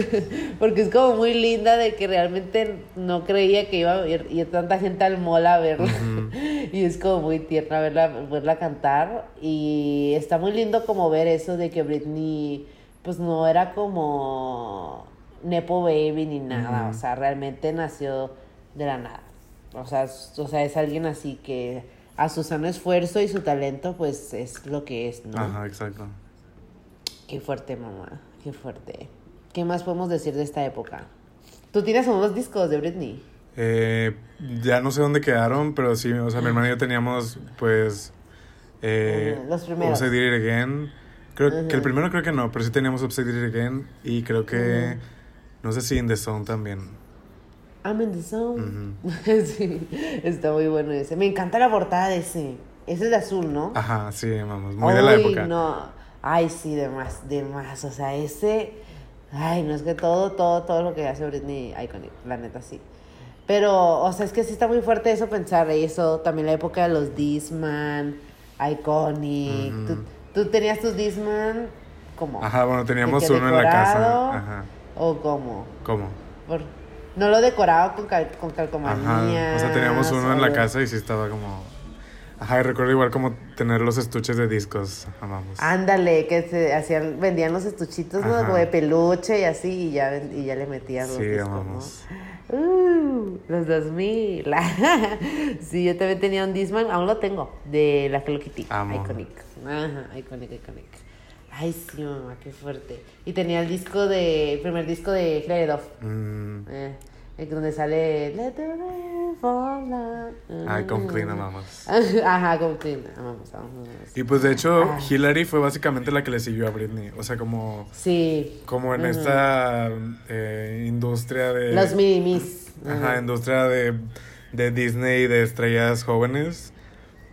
S2: [laughs]
S3: Porque es como muy linda de que realmente no creía que iba a ir, ir tanta gente al mall a verla. [laughs] Y es como muy tierna verla, verla cantar. Y está muy lindo como ver eso de que Britney pues no era como Nepo Baby ni nada. O sea, realmente nació de la nada. O sea, o sea, es alguien así que a su sano esfuerzo y su talento pues es lo que es, ¿no?
S2: Ajá, exacto.
S3: Qué fuerte, mamá. Qué fuerte. ¿Qué más podemos decir de esta época? Tú tienes unos discos de Britney.
S2: Eh, ya no sé dónde quedaron, pero sí, o sea, mi hermano y yo teníamos, pues. Eh,
S3: los primeros.
S2: Upside It Again. Creo que el primero creo que no, pero sí teníamos Upside It Again. Y creo que. No sé si In the Zone también.
S3: I'm in the zone. [laughs] sí, está muy bueno ese. Me encanta la portada de ese. Ese es de azul, ¿no?
S2: Ajá, sí, vamos. Muy de la
S3: Ay,
S2: época.
S3: no. Ay, sí, de más, de más. O sea, ese. Ay, no es que todo, todo, todo lo que hace Britney iconic, la neta sí. Pero, o sea, es que sí está muy fuerte eso pensar eso. También la época de los Disman, Iconic.
S2: Ujú.
S3: ¿Tú, tú tenías tus Disman como.
S2: Ajá, bueno, teníamos uno en la casa. Ajá.
S3: ¿O cómo?
S2: ¿Cómo?
S3: Por- no lo decoraba con, cal- con
S2: Ajá.
S3: calcomanías.
S2: O sea, teníamos uno en la casa y sí estaba como. Ajá, y recuerdo igual como tener los estuches de discos. Amamos.
S3: Ándale, que se hacían, vendían los estuchitos, ¿no? Como de peluche y así, y ya, y ya le metían los
S2: Sí,
S3: discos,
S2: amamos.
S3: ¿no? Uh, los 2000. [laughs] sí, yo también tenía un Disman, aún lo tengo, de la Hello Kitty.
S2: Amo.
S3: Iconic. Ajá, iconic, iconic. Ay, sí, mamá, qué fuerte. Y tenía el disco de, el primer disco de Hilary Duff.
S2: Mm,
S3: Eh, el donde sale Let the rain fall down.
S2: Ay, con Clean amamos. [laughs]
S3: Ajá, con Clean. Amamos.
S2: Y pues de hecho,
S3: Ah.
S2: Hillary fue básicamente la que le siguió a Britney. O sea, como,
S3: Sí.
S2: como en esta eh, industria de.
S3: Los minimis.
S2: Ajá, industria de, de Disney de estrellas jóvenes.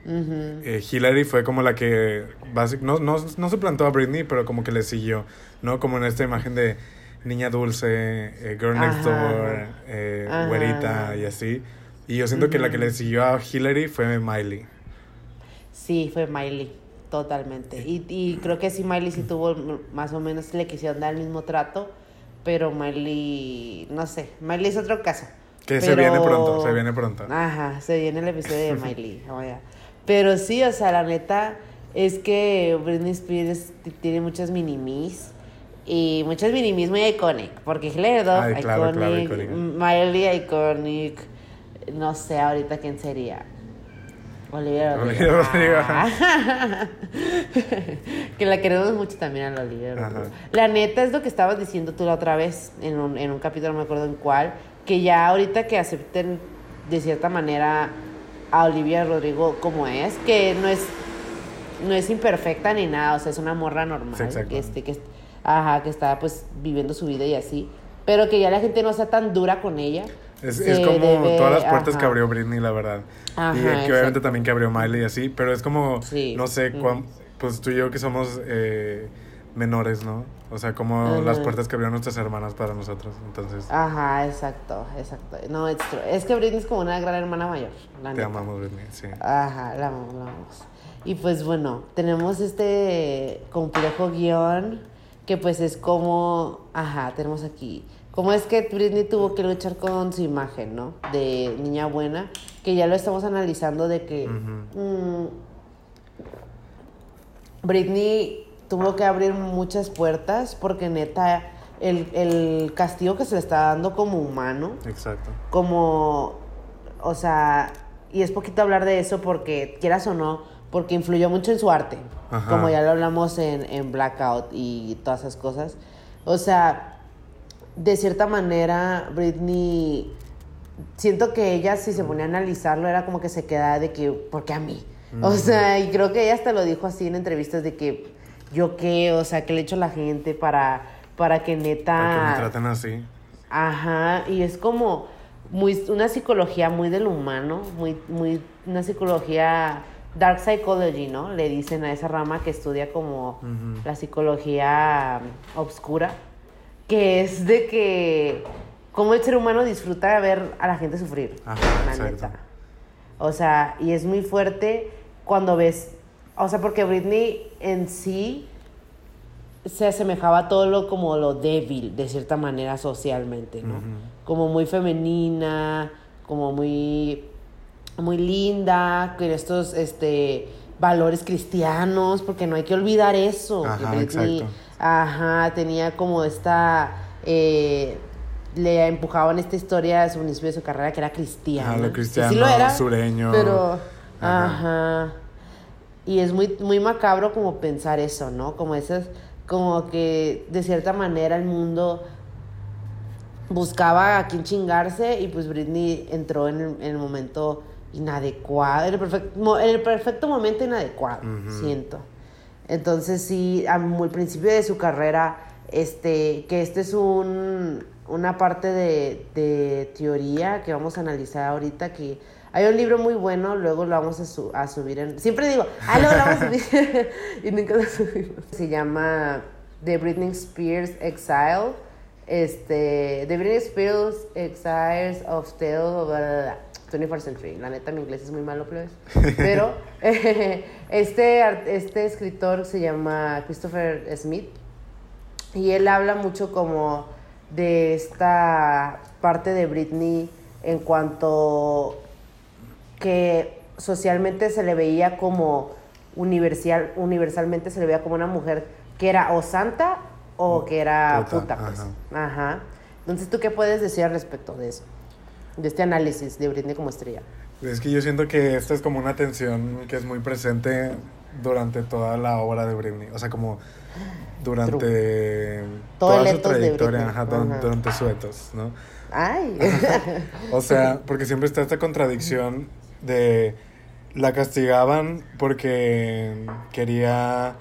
S2: Eh, Hillary fue como la que basic, no, no, no se plantó a Britney, pero como que le siguió, ¿no? Como en esta imagen de niña dulce, eh, girl next door, eh,
S3: Ajá.
S2: güerita y así. Y yo siento que la que le siguió a Hillary fue Miley.
S3: Sí, fue Miley, totalmente. Y, y creo que sí, Miley sí tuvo más o menos, le quisieron dar el mismo trato, pero Miley, no sé, Miley es otro caso.
S2: Que se viene pronto, se viene pronto.
S3: Ajá, se viene el episodio de Miley. [laughs] Pero sí, o sea, la neta es que Britney Spears tiene muchas minimis. Y muchas minimis muy iconic. Porque Duff,
S2: Ay, claro,
S3: iconic. Miley, iconic. No sé ahorita quién sería. Olivia Rodrigo. [laughs] [laughs] Que la queremos mucho también a la Olivia. Rodrigo. La neta es lo que estabas diciendo tú la otra vez, en un, en un capítulo, no me acuerdo en cuál, que ya ahorita que acepten de cierta manera a Olivia Rodrigo como es, que no es no es imperfecta ni nada, o sea, es una morra normal,
S2: Sí,
S3: que, este, que, ajá, que está pues viviendo su vida y así, pero que ya la gente no sea tan dura con ella.
S2: Es, es como
S3: debe-
S2: todas las puertas que abrió Britney, la verdad.
S3: Ajá,
S2: y que obviamente también que abrió Miley y así, pero es como,
S3: Sí.
S2: no sé, cuán- pues tú y yo que somos eh, menores, ¿no? O sea, como las puertas que abrieron nuestras hermanas para nosotros. Entonces,
S3: Ajá, exacto, exacto. No, it's true. es que Britney es como una gran hermana mayor. La
S2: te
S3: neta.
S2: amamos, Britney, sí.
S3: Ajá, la amamos, la amamos. Y pues bueno, tenemos este complejo guion que pues es como, ajá, tenemos aquí, cómo es que Britney tuvo que luchar con su imagen, ¿no? De niña buena, que ya lo estamos analizando de que
S2: Ujú.
S3: mm, Britney tuvo que abrir muchas puertas porque neta, el, el castigo que se le está dando como humano,
S2: Exacto.
S3: como, o sea, y es poquito hablar de eso porque, quieras o no, porque influyó mucho en su arte,
S2: Ajá.
S3: como ya lo hablamos en, en Blackout y todas esas cosas. O sea, de cierta manera, Britney, siento que ella, si se ponía a analizarlo, era como que se quedaba de que, ¿por qué a mí? O sea, y creo que ella hasta lo dijo así en entrevistas de que, ¿yo qué? O sea, ¿qué le he hecho a la gente para, para que neta...
S2: Para que me traten así.
S3: Ajá, y es como muy, una psicología muy del humano, muy, muy, una psicología dark psychology, ¿no? Le dicen a esa rama que estudia como la psicología obscura, que es de que cómo el ser humano disfruta de ver a la gente sufrir,
S2: Ajá,
S3: la neta. O sea, y es muy fuerte cuando ves, o sea, porque Britney en sí se asemejaba a todo lo como lo débil, de cierta manera socialmente, ¿no? Como muy femenina, como muy, muy linda, con estos, este, valores cristianos, porque no hay que olvidar eso. que
S2: Ajá,
S3: Britney,
S2: exacto.
S3: ajá, tenía como esta, eh, le empujaban esta historia de su principio de su carrera que era cristiana.
S2: Ajá, lo cristiano,
S3: sí lo era,
S2: sureño.
S3: Pero,
S2: Ajá.
S3: ajá. Y es muy, muy macabro como pensar eso, ¿no? Como esas, como que de cierta manera el mundo buscaba a quién chingarse y pues Britney entró en el, en el momento inadecuado, en el, perfecto, en el perfecto momento inadecuado, siento. Entonces sí, al al principio de su carrera, este, que este es un, una parte de, de teoría que vamos a analizar ahorita, que hay un libro muy bueno, luego lo vamos a, su- a subir en... Siempre digo, ah, luego lo vamos a subir [laughs] y nunca lo subimos. Se llama The Britney Spears Exile, este, The Britney Spears Exiles of Tale, bla, bla, bla, 21st Century. La neta, mi inglés es muy malo, plebes. Pero [laughs] este, este escritor se llama Christopher Smith y él habla mucho como de esta parte de Britney en cuanto que socialmente se le veía como universal, universalmente se le veía como una mujer que era o santa o que era
S2: Puta,
S3: puta, pues.
S2: ajá.
S3: Ajá. Entonces, ¿tú qué puedes decir al respecto de eso? De este análisis de Britney como estrella.
S2: Es que yo siento que esta es como una tensión que es muy presente durante toda la obra de Britney. O sea, como durante
S3: Todo el
S2: toda su
S3: ethos de
S2: trayectoria, Ajá. durante su etos, ¿no?
S3: Ay. [laughs]
S2: O sea, [laughs] porque siempre está esta contradicción de la castigaban porque quería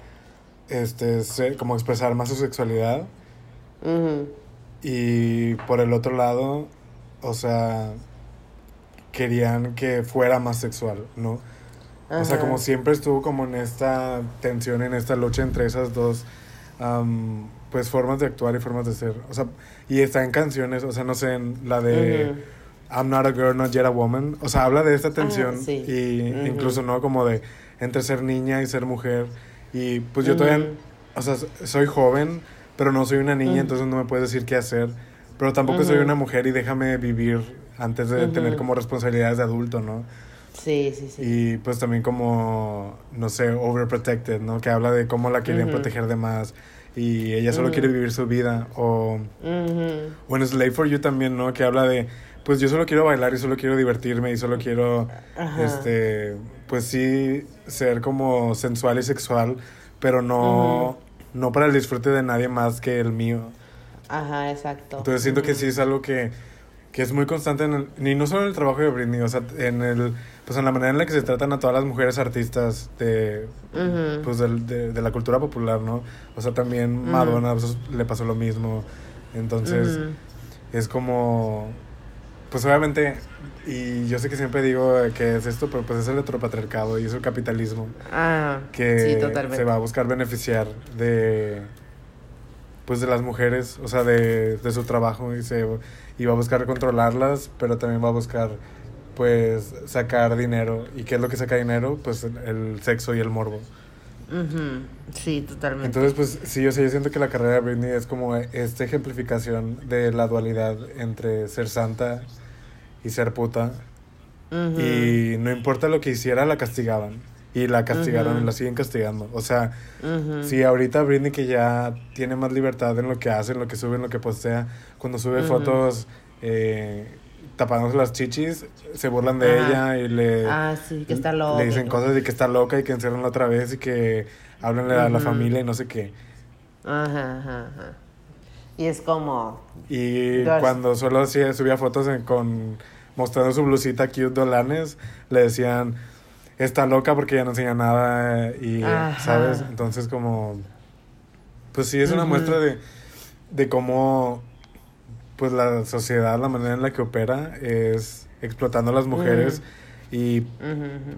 S2: este ser- como expresar más su sexualidad y por el otro lado, o sea, querían que fuera más sexual, ¿no? O sea, como siempre estuvo como en esta tensión, en esta lucha entre esas dos, pues, formas de actuar y formas de ser. O sea, y está en canciones, o sea, no sé, en la de. I'm not a girl, not yet a woman. O sea, habla de esta tensión
S3: Ah, sí.
S2: y
S3: Ujú.
S2: incluso, ¿no? Como de entre ser niña y ser mujer. Y pues yo
S3: Ujú.
S2: todavía, o sea, soy joven, pero no soy una niña,
S3: Ujú.
S2: entonces no me puedes decir qué hacer. Pero tampoco soy una mujer y déjame vivir antes de tener como responsabilidades de adulto, ¿no?
S3: Sí, sí, sí.
S2: Y pues también como, no sé, overprotected, ¿no? Que habla de cómo la querían proteger de más y ella solo quiere vivir su vida. O, o en Slave for You también, ¿no? Que habla de, pues yo solo quiero bailar y solo quiero divertirme y solo quiero,
S3: Ajá.
S2: este, pues sí, ser como sensual y sexual, pero no, no para el disfrute de nadie más que el mío.
S3: Ajá, exacto.
S2: Entonces siento que sí es algo que, que es muy constante en el, y no solo en el trabajo de Britney, o sea, en el, pues en la manera en la que se tratan a todas las mujeres artistas de, pues del- de, de la cultura popular, ¿no? O sea, también. Madonna pues, le pasó lo mismo. Entonces, es como, pues obviamente, y yo sé que siempre digo que es esto, pero pues es el heteropatriarcado y es el capitalismo
S3: Ah,
S2: que
S3: sí, totalmente.
S2: se va a buscar beneficiar de, pues de las mujeres, o sea, de, de su trabajo y se y va a buscar controlarlas, pero también va a buscar pues sacar dinero. ¿Y qué es lo que saca dinero? Pues el, el sexo y el morbo.
S3: Sí, totalmente.
S2: Entonces, pues sí, o sea, yo siento que la carrera de Britney es como esta ejemplificación de la dualidad entre ser santa y ser puta. Y no importa lo que hiciera, la castigaban. Y la castigaron y la siguen castigando. O sea, si ahorita Britney que ya tiene más libertad en lo que hace, en lo que sube, en lo que postea, cuando sube fotos eh, tapándose las chichis, se burlan de
S3: Ajá.
S2: ella y le,
S3: Ah, sí, que está loca.
S2: le dicen cosas de que está loca y que encierran otra vez y que háblenle a la familia y no sé qué.
S3: Ajá, ajá, ajá. Y es como,
S2: Y cuando solo hacía- subía fotos en- con mostrando su blusita cute de Olanes, le decían está loca porque ya no enseña nada y
S3: Ajá.
S2: sabes, entonces como pues sí es una
S3: Ujú.
S2: muestra de de cómo pues la sociedad, la manera en la que opera es explotando a las mujeres y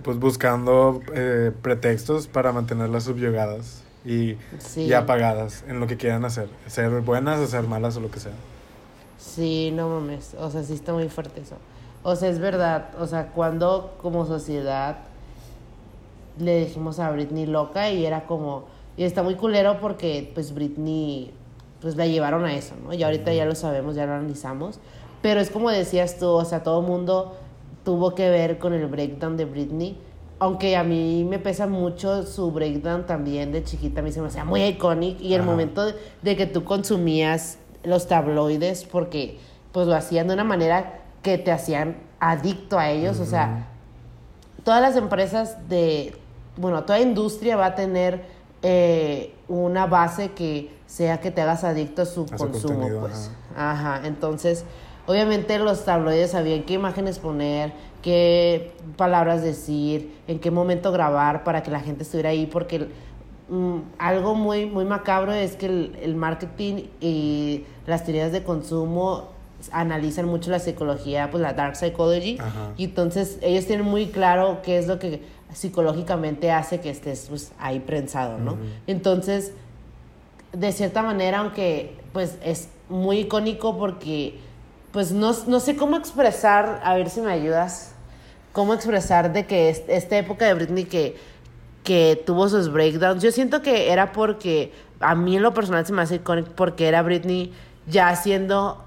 S2: pues buscando eh, pretextos para mantenerlas subyugadas y,
S3: Sí.
S2: y apagadas en lo que quieran hacer, ser buenas o ser malas o lo que sea.
S3: Sí, no mames. O sea, sí está muy fuerte eso. O sea, es verdad. O sea, cuando como sociedad le dijimos a Britney loca y era como... Y está muy culero porque pues Britney pues la llevaron a eso, ¿no? Y ahorita ya lo sabemos, ya lo analizamos. Pero es como decías tú, o sea, todo mundo tuvo que ver con el breakdown de Britney. Aunque a mí me pesa mucho su breakdown también de chiquita, a mí se me hacía muy icónico. Y el
S2: Ajá.
S3: momento de, de que tú consumías los tabloides, porque pues lo hacían de una manera que te hacían adicto a ellos, o sea, todas las empresas de, bueno, toda industria va a tener eh, una base que sea que te hagas adicto a su
S2: A su
S3: consumo, pues. Ajá. Entonces, obviamente los tabloides sabían qué imágenes poner, qué palabras decir, en qué momento grabar para que la gente estuviera ahí, porque mm, algo muy, muy macabro es que el, el marketing y las teorías de consumo analizan mucho la psicología, pues la dark psychology,
S2: Ajá.
S3: y entonces ellos tienen muy claro qué es lo que psicológicamente hace que estés pues, ahí prensado, ¿no? Entonces, de cierta manera, aunque pues es muy icónico porque pues no, no sé cómo expresar, a ver si me ayudas, cómo expresar de que es- esta época de Britney que, que tuvo sus breakdowns, yo siento que era porque a mí en lo personal se me hace icónico porque era Britney ya haciendo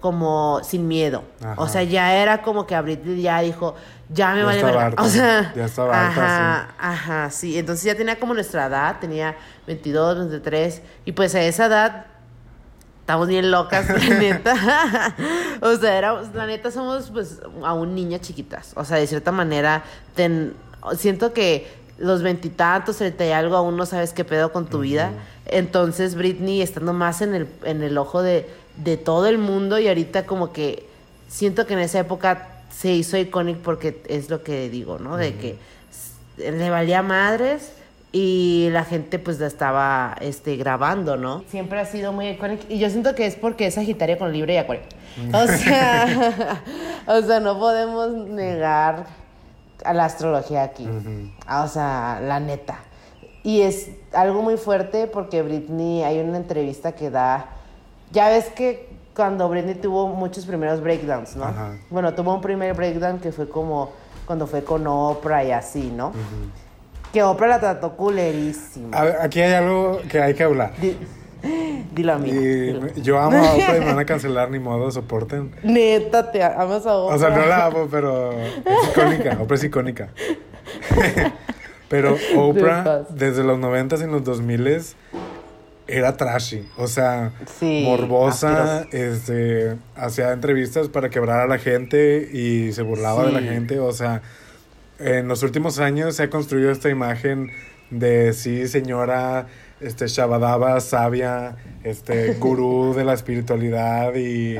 S3: como sin miedo.
S2: Ajá.
S3: O sea, ya era como que a Britney ya dijo, ya me
S2: Ya
S3: vale verga.
S2: harta,
S3: O sea,
S2: ya estaba harta,
S3: ajá, Ajá, sí. Entonces ya tenía como nuestra edad, tenía 22, 23. Y pues a esa edad estamos bien locas, la [laughs] neta. [laughs] o sea, éramos- la neta somos pues aún niñas chiquitas. O sea, de cierta manera, ten- siento que los veintitantos, treinta y algo, aún no sabes qué pedo con tu vida. Entonces Britney estando más en el, en el ojo de, de todo el mundo y ahorita como que siento que en esa época se hizo icónico porque es lo que digo, ¿no? De que le valía madres y la gente pues la estaba este, grabando, ¿no? Siempre ha sido muy icónico y yo siento que es porque es Sagitario con Libre y Acuario. O sea, [laughs] o sea, no podemos negar a la astrología aquí. O sea, la neta. Y es algo muy fuerte porque Britney, hay una entrevista que da. Ya ves que cuando Britney tuvo muchos primeros breakdowns, ¿no?
S2: Ajá.
S3: Bueno, tuvo un primer breakdown que fue como cuando fue con Oprah y así, ¿no? Que Oprah la trató culerísimo.
S2: A ver, aquí hay algo que hay que hablar.
S3: Di- Dilo a mí.
S2: Y yo amo a Oprah y me van a [laughs] cancelar, ni modo, soporten.
S3: Neta, te amas a Oprah.
S2: O sea, no la amo, pero es icónica. Oprah es icónica. [laughs] pero Oprah, desde los 90s y los 2000s, era trashy. O sea,
S3: Sí,
S2: morbosa. Este, hacía entrevistas para quebrar a la gente y se burlaba de la gente. O sea, en los últimos años se ha construido esta imagen de sí, señora, este, Shabadaba, sabia, este, gurú [laughs] de la espiritualidad y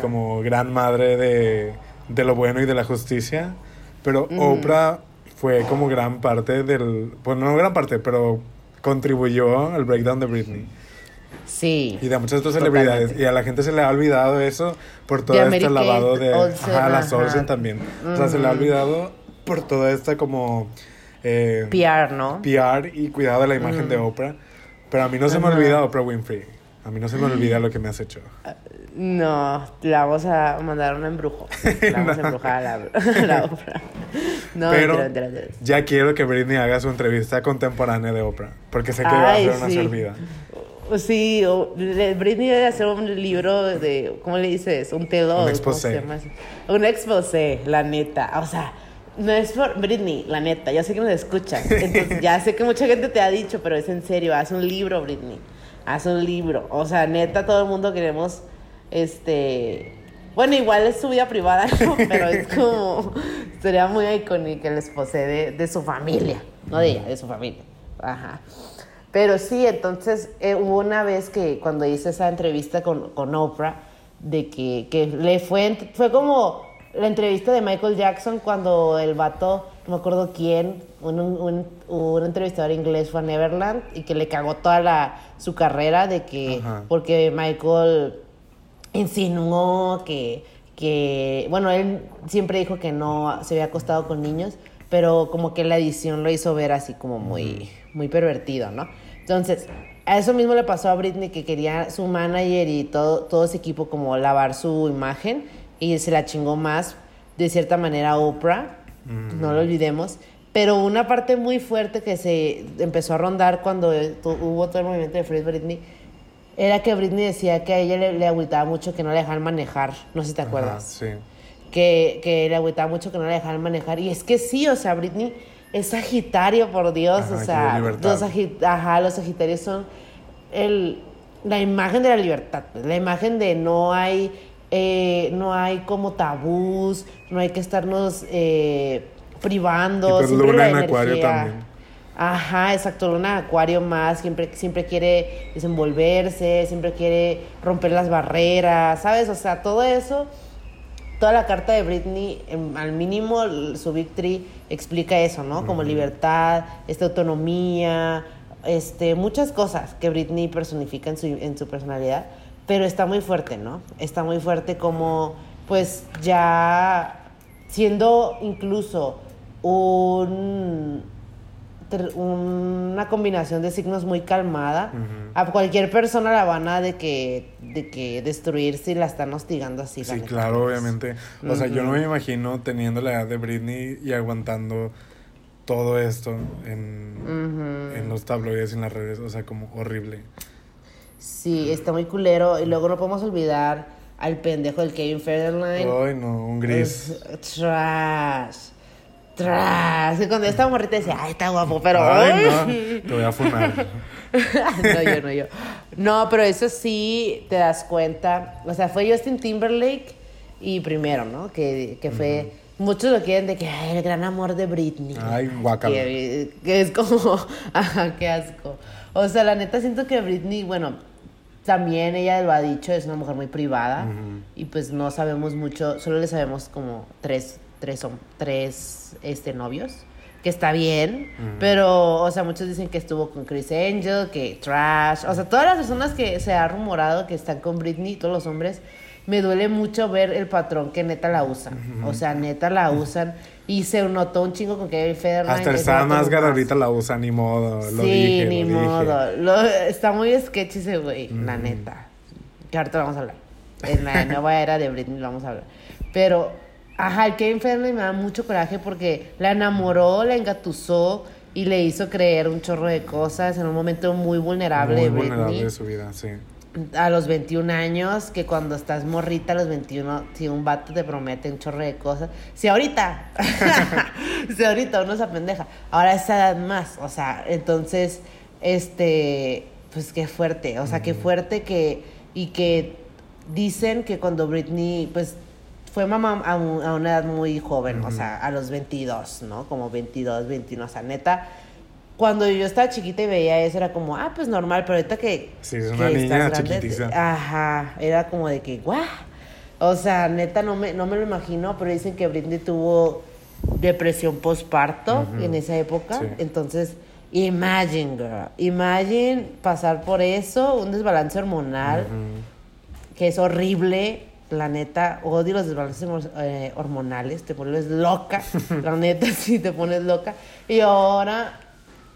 S2: como gran madre de, de lo bueno y de la justicia. Pero Oprah fue como gran parte del, pues no gran parte, pero contribuyó al breakdown de Britney
S3: Sí.
S2: y de muchas otras celebridades. Y a la gente se le ha olvidado eso por todo este lavado de...
S3: Olsen,
S2: ajá, las
S3: ajá.
S2: Olsen también. O sea, se le ha
S3: Ujú.
S2: olvidado por toda esta como... eh,
S3: PR, ¿no?
S2: PR y cuidado de la imagen de Oprah. Pero a mí no se me
S3: Ajá.
S2: olvida Oprah Winfrey. A mí no se me olvida lo que me has hecho.
S3: No, le vamos a mandar un embrujo. [laughs] Le vamos a embrujar a la, a la Oprah. No,
S2: Pero
S3: mentira, mentira, mentira.
S2: ya quiero que Britney haga su entrevista contemporánea de Oprah. Porque sé que va a ser una servida.
S3: Sí, Britney debe hacer un libro de, ¿cómo le dices? Un TED
S2: Un
S3: ¿cómo
S2: exposé.
S3: Un exposé, la neta. O sea, no es por Britney, la neta. Yo sé que nos escuchas. Entonces, ya sé que mucha gente te ha dicho, pero es en serio. Haz un libro, Britney. Haz un libro. O sea, neta, todo el mundo queremos, este... Bueno, igual es su vida privada, [laughs] ¿no? Pero es como... Sería muy icónico el exposé de, de su familia. No de ella, de su familia. Ajá. Pero sí, entonces eh, hubo una vez que cuando hice esa entrevista con, con Oprah, de que, que le fue, fue como la entrevista de Michael Jackson cuando el vato, no me acuerdo quién, un, un, un entrevistador inglés fue a Neverland y que le cagó toda la, su carrera de que,
S2: Ajá.
S3: porque Michael insinuó que, que, bueno, él siempre dijo que no se había acostado con niños, pero como que la edición lo hizo ver así como muy, muy pervertido, ¿no? Entonces, a eso mismo le pasó a Britney que quería su manager y todo, todo ese equipo como lavar su imagen y se la chingó más, de cierta manera, Oprah, no lo olvidemos. Pero una parte muy fuerte que se empezó a rondar cuando hubo todo el movimiento de Free Britney era que Britney decía que a ella le, le agüitaba mucho que no le dejaran manejar. No sé si te
S2: Ajá,
S3: acuerdas.
S2: sí.
S3: Que, que le agüitaba mucho que no le dejaran manejar. Y es que sí, o sea, Britney es Sagitario, por Dios.
S2: Ajá,
S3: o sea, los, sagi- ajá, los Sagitarios son el, la imagen de la libertad. La imagen de no hay, eh, no hay como tabús, no hay que estarnos eh, privando.
S2: Y pues Luna
S3: la
S2: en Acuario también.
S3: Ajá, exacto, Luna Acuario más, siempre, siempre quiere desenvolverse, siempre quiere romper las barreras, ¿sabes? O sea, todo eso, toda la carta de Britney, em, al mínimo su victory explica eso, ¿no? Como libertad, esta autonomía, este, muchas cosas que Britney personifica en su, en su personalidad, pero está muy fuerte, ¿no? Está muy fuerte como, pues ya siendo incluso un una combinación de signos muy calmada. A cualquier persona la van a de que, de que destruirse y la están hostigando así.
S2: Sí, claro, obviamente. O sea, yo no me imagino teniendo la edad de Britney y aguantando todo esto en, en los tabloides y en las redes. O sea, como horrible.
S3: Sí, está muy culero. Y luego no podemos olvidar al pendejo del Kevin Federline.
S2: Ay, no, un gris.
S3: Es trash. Trash. Y cuando yo estaba morrita decía, ay, está guapo, pero.
S2: Ay, no,
S3: ay". [laughs]
S2: te voy a fumar. [laughs]
S3: no, yo, no, yo. No, pero eso sí te das cuenta. O sea, fue Justin Timberlake y primero, ¿no? Que, que fue. Muchos lo quieren de que, ay, el gran amor de Britney.
S2: Ay, guácala.
S3: Que, que es como, [laughs] ajá, qué asco. O sea, la neta siento que Britney, bueno, también ella lo ha dicho, es una mujer muy privada. Y pues no sabemos mucho, solo le sabemos como tres, tres, tres este, novios. Que está bien, pero, o sea, muchos dicen que estuvo con Chris Angel, que trash. O sea, todas las personas que se ha rumorado que están con Britney, todos los hombres, me duele mucho ver el patrón que neta la usan. O sea, neta la usan. Y se notó un chingo con Kevin Federline.
S2: Hasta el Sam
S3: nomás.
S2: ahorita la usa, ni modo. Lo
S3: sí,
S2: dije,
S3: ni
S2: lo dije.
S3: modo. Lo- está muy sketchy ese güey, la neta. Que ahorita vamos a hablar. En la [laughs] nueva era de Britney lo vamos a hablar. Pero, ajá, el Kevin Federline me da mucho coraje porque la enamoró, la engatusó y le hizo creer un chorro de cosas en un momento muy vulnerable
S2: Muy
S3: de
S2: vulnerable de su vida, sí.
S3: a los 21 años, que cuando estás morrita a los 21, si un vato te promete un chorro de cosas, si ahorita, [laughs] si ahorita uno se apendeja, ahora esa edad más, o sea, entonces, este, pues qué fuerte, o sea, qué fuerte que, y que dicen que cuando Britney, pues, fue mamá a, un- a una edad muy joven, o sea, a los 22, ¿no? Como 22, 21, o sea, neta, cuando yo estaba chiquita y veía eso era como, ah, pues normal, pero ahorita que...
S2: Sí, es una niña chiquitiza.
S3: Ajá, era como de que, guau. O sea, neta, no me, no me lo imagino, pero dicen que Britney tuvo depresión postparto en esa época.
S2: Sí.
S3: Entonces, imagine, girl. Imagine pasar por eso, un desbalance hormonal, que es horrible. La neta, odio los desbalances eh, hormonales, te pones loca. [laughs] la neta, [laughs] sí, te pones loca. Y ahora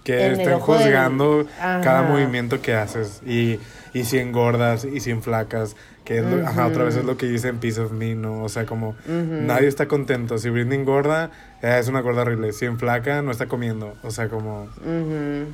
S2: que
S3: En
S2: estén
S3: del-
S2: juzgando cada movimiento que haces y, y si engordas y si enflacas, que es lo- ajá, otra vez es lo que dicen Piece of Me, ¿no? O sea, como nadie está contento. Si Britney engorda, eh, es una gorda horrible. Si enflaca, no está comiendo. O sea, como...
S3: Ujú.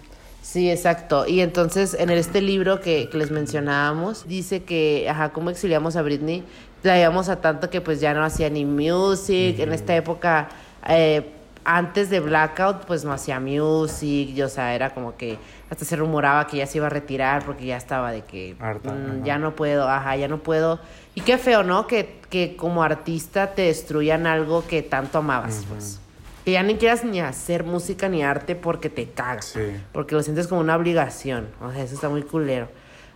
S3: Sí, exacto. Y entonces en este libro que, que les mencionábamos, dice que, ajá, cómo exiliamos a Britney, la llevamos a tanto que pues ya no hacía ni music, en esta época, eh, antes de Blackout, pues no hacía music, y, o sea, era como que hasta se rumoraba que ya se iba a retirar porque ya estaba de que
S2: Harta,
S3: mm, ya no puedo, ajá, ya no puedo. Y qué feo, ¿no? Que, que como artista te destruyan algo que tanto amabas, pues. Que ya ni quieras ni hacer música ni arte porque te cagas.
S2: Sí.
S3: Porque lo sientes como una obligación. O sea, eso está muy culero,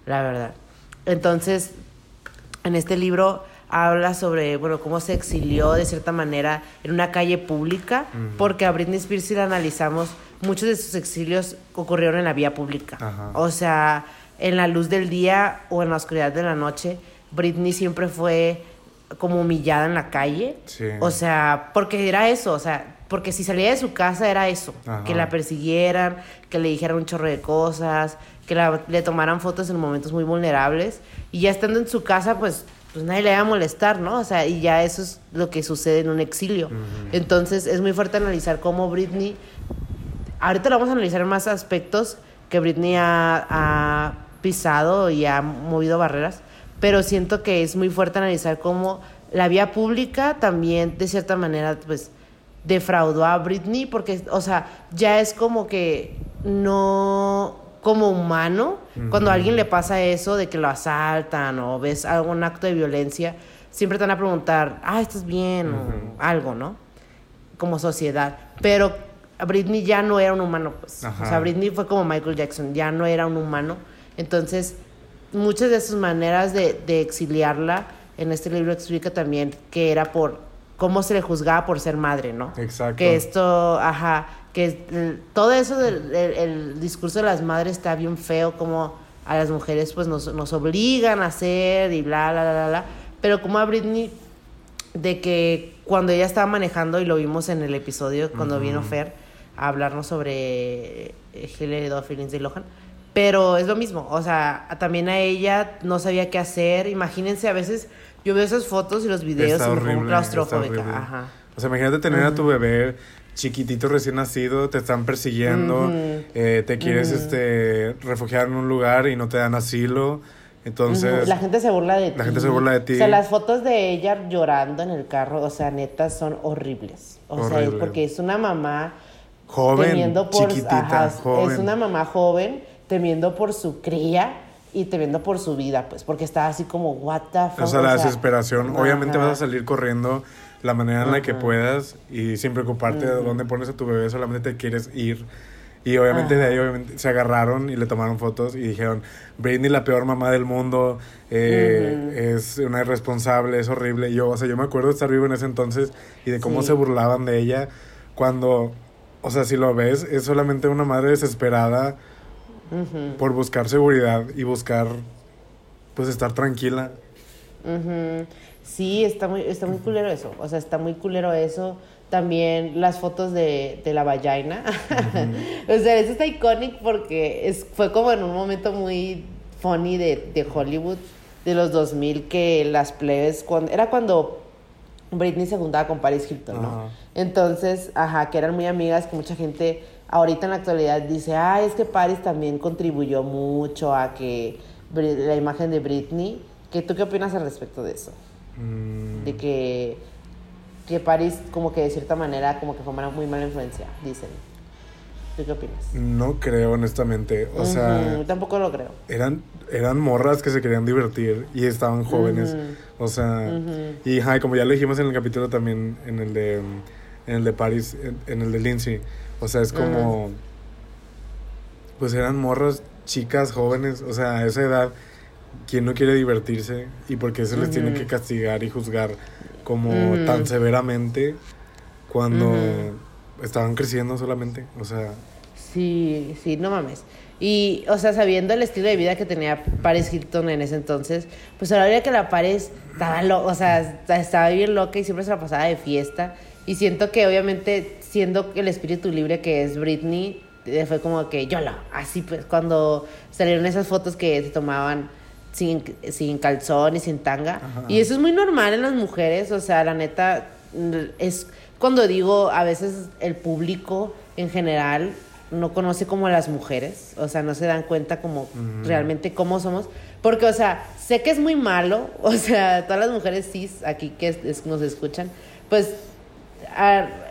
S3: la verdad. Entonces, en este libro habla sobre, bueno, cómo se exilió de cierta manera en una calle pública, porque a Britney Spears, si la analizamos, muchos de sus exilios ocurrieron en la vía pública.
S2: Ajá.
S3: O sea, en la luz del día o en la oscuridad de la noche, Britney siempre fue como humillada en la calle.
S2: Sí.
S3: O sea, porque era eso, o sea, porque si salía de su casa era eso,
S2: Ajá.
S3: que la persiguieran, que le dijeran un chorro de cosas, que la- le tomaran fotos en momentos muy vulnerables y ya estando en su casa, pues, pues nadie le va a molestar, ¿no? O sea, y ya eso es lo que sucede en un exilio. Entonces es muy fuerte analizar cómo Britney, ahorita lo vamos a analizar en más aspectos que Britney ha, ha pisado y ha movido barreras, pero siento que es muy fuerte analizar cómo la vía pública también de cierta manera, pues, defraudó a Britney porque, o sea, ya es como que no como humano, cuando a alguien le pasa eso de que lo asaltan o ves algún acto de violencia, siempre te van a preguntar, ah, ¿estás bien? o algo, ¿no? Como sociedad. Pero Britney ya no era un humano, pues. O sea, Britney fue como Michael Jackson, ya no era un humano. Entonces, muchas de sus maneras de, de exiliarla, en este libro explica también que era por cómo se le juzgaba por ser madre, ¿no?
S2: Exacto.
S3: Que esto, ajá, que el- todo eso del el, el discurso de las madres está bien feo, como a las mujeres pues nos, nos obligan a hacer y bla, bla, bla, bla, bla. Pero como a Britney, de que cuando ella estaba manejando, y lo vimos en el episodio cuando vino Fer a hablarnos sobre eh, Hilary Duff y Lindsay Lohan, pero es lo mismo, o sea, también a ella no sabía qué hacer, imagínense, a veces yo veo esas fotos y los videos
S2: Está
S3: y me
S2: horrible,
S3: claustrofóbica, ajá.
S2: O sea, imagínate tener a tu bebé chiquitito recién nacido, te están persiguiendo, eh, te quieres este, refugiar en un lugar y no te dan asilo. Entonces,
S3: La gente se burla de ti.
S2: la gente se burla de ti.
S3: O sea, las fotos de ella llorando en el carro, o sea, neta, son horribles. O sea, es porque es una mamá
S2: joven,
S3: temiendo por...
S2: chiquitita,
S3: ajá,
S2: joven.
S3: Es una mamá joven temiendo por su cría y temiendo por su vida, pues, porque está así como, what the fuck.
S2: O sea, la desesperación. Obviamente vas a salir corriendo la manera en la que puedas y sin preocuparte de dónde pones a tu bebé, solamente te quieres ir. Y obviamente de ahí obviamente, se agarraron y le tomaron fotos y dijeron, Britney la peor mamá del mundo, eh, es una irresponsable, es horrible. Y yo, o sea, yo me acuerdo de estar vivo en ese entonces y de cómo
S3: Sí.
S2: se burlaban de ella cuando, o sea, si lo ves, es solamente una madre desesperada por buscar seguridad y buscar, pues, estar tranquila.
S3: Ujú. Sí, está muy, está muy culero eso. O sea, está muy culero eso. También las fotos de, de la vagina. [laughs] o sea, eso está icónico porque es, fue como en un momento muy funny de, de Hollywood de los 2000 que las plebes, cuando, era cuando Britney se juntaba con Paris Hilton, ¿no?
S2: Ajá.
S3: Entonces, ajá, que eran muy amigas, que mucha gente ahorita en la actualidad dice, ay, es que Paris también contribuyó mucho a que la imagen de Britney. ¿Qué, ¿Tú qué opinas al respecto de eso?
S2: Mm,
S3: De que, que Paris como que de cierta manera como que fue una muy mala influencia, dicen. ¿Tú qué opinas?
S2: No creo, honestamente. O sea,
S3: tampoco lo creo.
S2: eran, eran morras que se querían divertir y estaban jóvenes. O sea, y ajá, como ya lo dijimos en el capítulo también, en el de, en el de Paris, en, en el de Lindsay. O sea, es como. Pues eran morras chicas, jóvenes. O sea, a esa edad, ¿quién no quiere divertirse? ¿Y por qué se les tiene que castigar y juzgar como tan severamente cuando estaban creciendo solamente? O sea.
S3: Sí, sí, no mames. Y, o sea, sabiendo el estilo de vida que tenía Paris Hilton en ese entonces, pues a la hora que la Paris estaba o sea, esta- estaba bien loca y siempre se la pasaba de fiesta. Y siento que obviamente, siendo el espíritu libre que es Britney, eh, fue como que YOLO, así pues, cuando salieron esas fotos que se tomaban sin, sin calzón y sin tanga.
S2: Ajá.
S3: Y eso es muy normal en las mujeres, o sea, la neta, es cuando digo, a veces el público en general no conoce como a las mujeres, o sea, no se dan cuenta como realmente cómo somos, porque, o sea, sé que es muy malo, [laughs] o sea, todas las mujeres cis aquí que es- es- nos escuchan, pues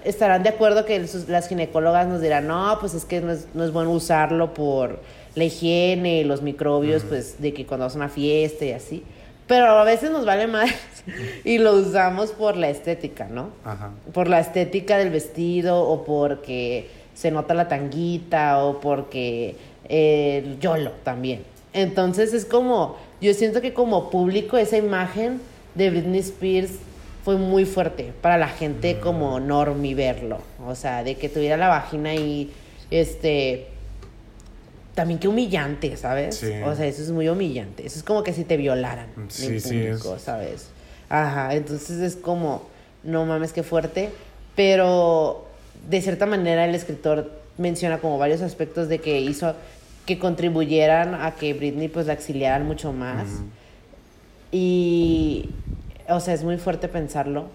S3: estarán de acuerdo que sus- las ginecólogas nos dirán, no, pues es que no es, no es bueno usarlo por la higiene, los microbios, pues de que cuando vas a una fiesta y así. Pero a veces nos vale más [laughs] y lo usamos por la estética, ¿no?
S2: Ajá.
S3: Por la estética del vestido o porque se nota la tanguita o porque eh, YOLO también. Entonces es como, yo siento que como público esa imagen de Britney Spears fue muy fuerte para la gente como normie verlo. O sea, de que tuviera la vagina ahí, este... También qué humillante, ¿sabes?
S2: Sí.
S3: O sea, eso es muy humillante. Eso es como que si te violaran
S2: Sí,
S3: en
S2: sí, es.
S3: público, ¿sabes? Ajá, entonces es como, no mames, qué fuerte. Pero de cierta manera el escritor menciona como varios aspectos de que hizo que contribuyeran a que Britney pues la exiliaran mucho más. Y, o sea, es muy fuerte pensarlo.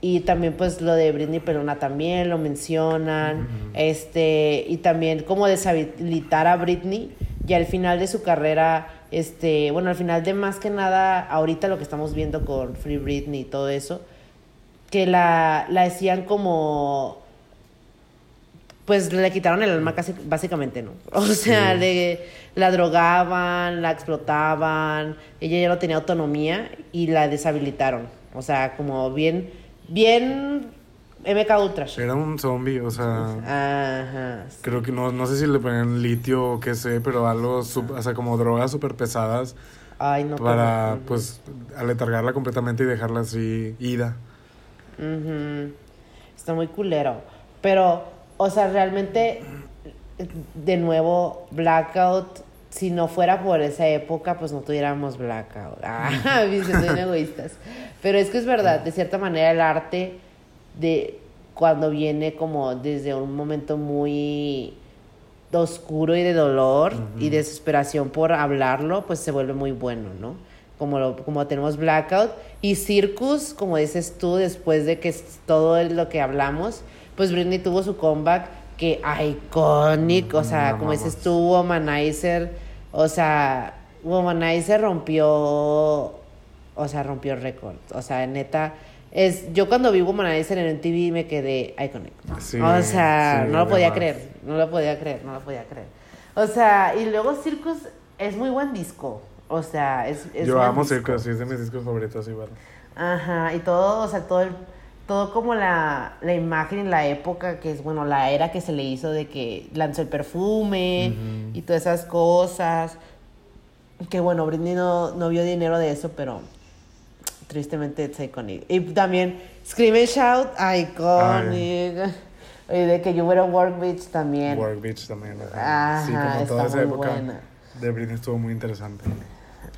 S3: Y también pues lo de Britney Pelona también lo mencionan. Este, y también como deshabilitar a Britney ya al final de su carrera, este, bueno, al final de más que nada ahorita lo que estamos viendo con Free Britney y todo eso, que la, la decían como pues le quitaron el alma casi, básicamente, ¿no? [laughs] O sea,
S2: Sí.
S3: le, la drogaban, la explotaban, ella ya no tenía autonomía y la deshabilitaron. O sea, como bien, bien MK Ultra.
S2: Era un zombie, o sea,
S3: Ajá.
S2: creo que no, no sé si le ponían litio o qué sé, pero algo, sup- o sea, como drogas súper pesadas
S3: Ay, no.
S2: para,
S3: pero-
S2: pues, aletargarla completamente y dejarla así, ida.
S3: Está muy culero. Pero, o sea, realmente, de nuevo, Blackout, si no fuera por esa época, pues no tuviéramos Blackout. [laughs] Ah, [laughs] bien [laughs] egoístas. Pero es que es verdad, de cierta manera el arte de cuando viene como desde un momento muy oscuro y de dolor y desesperación por hablarlo, pues se vuelve muy bueno, ¿no? Como, lo- como tenemos Blackout y Circus, como dices tú, después de que todo lo que hablamos, pues Britney tuvo su comeback que iconic, o sea, como dices tú, Womanizer, o sea, Womanizer rompió, o sea, rompió récord, o sea, neta, es, yo cuando vi Womanizer en MTV me quedé iconic,
S2: Sí,
S3: o sea,
S2: sí,
S3: no lo podía creer, no lo podía creer, no lo podía creer, o sea, y luego Circus es muy buen disco, o sea, es, es
S2: Yo amo
S3: disco.
S2: Circus, sí, es de mis discos favoritos igual.
S3: Ajá, y todo, o sea, todo el, todo como la, la imagen en la época, que es, bueno, la era que se le hizo de que lanzó el perfume
S2: Ujú.
S3: y todas esas cosas. Que bueno, Britney no, no vio dinero de eso, pero tristemente it's iconic. Y también Scream and Shout, iconic. Y de que You Were a Work Bitch también.
S2: Work Beach también. ajá.
S3: Ajá,
S2: sí, como toda esa época
S3: buena.
S2: de Britney estuvo muy interesante.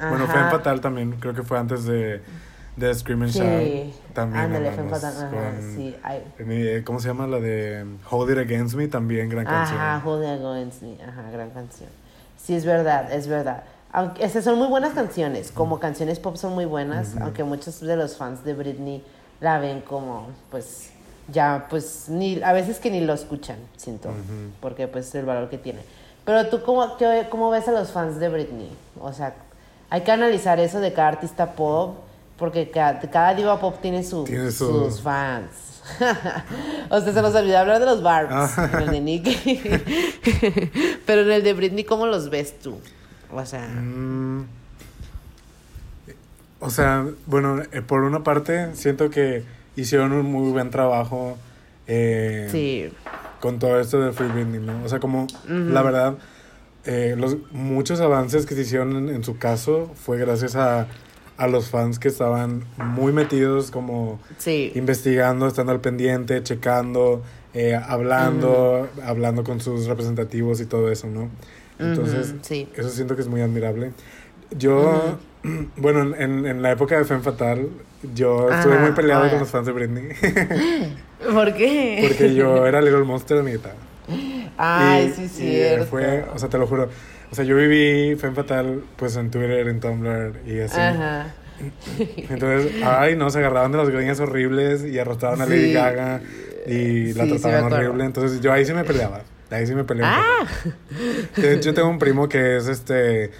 S2: Bueno,
S3: Ajá.
S2: Femme Fatal también, creo que fue antes de, de Scream and
S3: Sí,
S2: Shout. También.
S3: ándale, ajá,
S2: con-
S3: sí,
S2: eh, ¿Cómo se llama? La de Hold It Against Me, también gran canción.
S3: Ajá, Hold It Against Me, ajá, gran canción. Sí, es verdad, es verdad. Aunque esas son muy buenas canciones, como canciones pop son muy buenas, aunque muchos de los fans de Britney la ven como, pues, ya, pues, ni, a veces que ni lo escuchan, siento,
S2: Ujú.
S3: porque pues es el valor que tiene. Pero tú, ¿cómo, qué- ¿cómo ves a los fans de Britney? O sea, hay que analizar eso de cada artista pop, porque cada, cada diva pop tiene, su-
S2: Tiene su-
S3: sus fans. [laughs] o sea, se nos olvidó hablar de los Barbs,
S2: Ah.
S3: en el de Nick. [laughs] Pero en el de Britney, ¿cómo los ves tú? O sea,
S2: Mm. O sea, bueno, eh, por una parte, siento que hicieron un muy buen trabajo eh,
S3: sí.
S2: con todo esto de Free Britney, ¿no? O sea, como la verdad, eh, los, muchos avances que se hicieron en, en su caso fue gracias a, a los fans que estaban muy metidos, como
S3: Sí.
S2: investigando, estando al pendiente, checando, eh, hablando, hablando con sus representativos y todo eso, ¿no? Entonces,
S3: sí.
S2: eso siento que es muy admirable. Yo, [clears throat] bueno, en- en, la época de Femme Fatal, yo estuve muy peleado con los fans de Britney. [laughs]
S3: ¿Por qué?
S2: porque yo era Little Monster, amiguita.
S3: Ay, sí,
S2: y
S3: cierto.
S2: fue, o sea, te lo juro. O sea, yo viví Femme Fatal, pues en Twitter, en Tumblr y así.
S3: Ajá.
S2: Entonces, ay, no, se agarraban de las greñas horribles y arrastraban a Lady
S3: Sí.
S2: Gaga y la
S3: Sí,
S2: trataban horrible. Entonces, yo ahí sí me peleaba. Ahí sí me peleaba.
S3: Ah,
S2: De hecho, tengo un primo que es este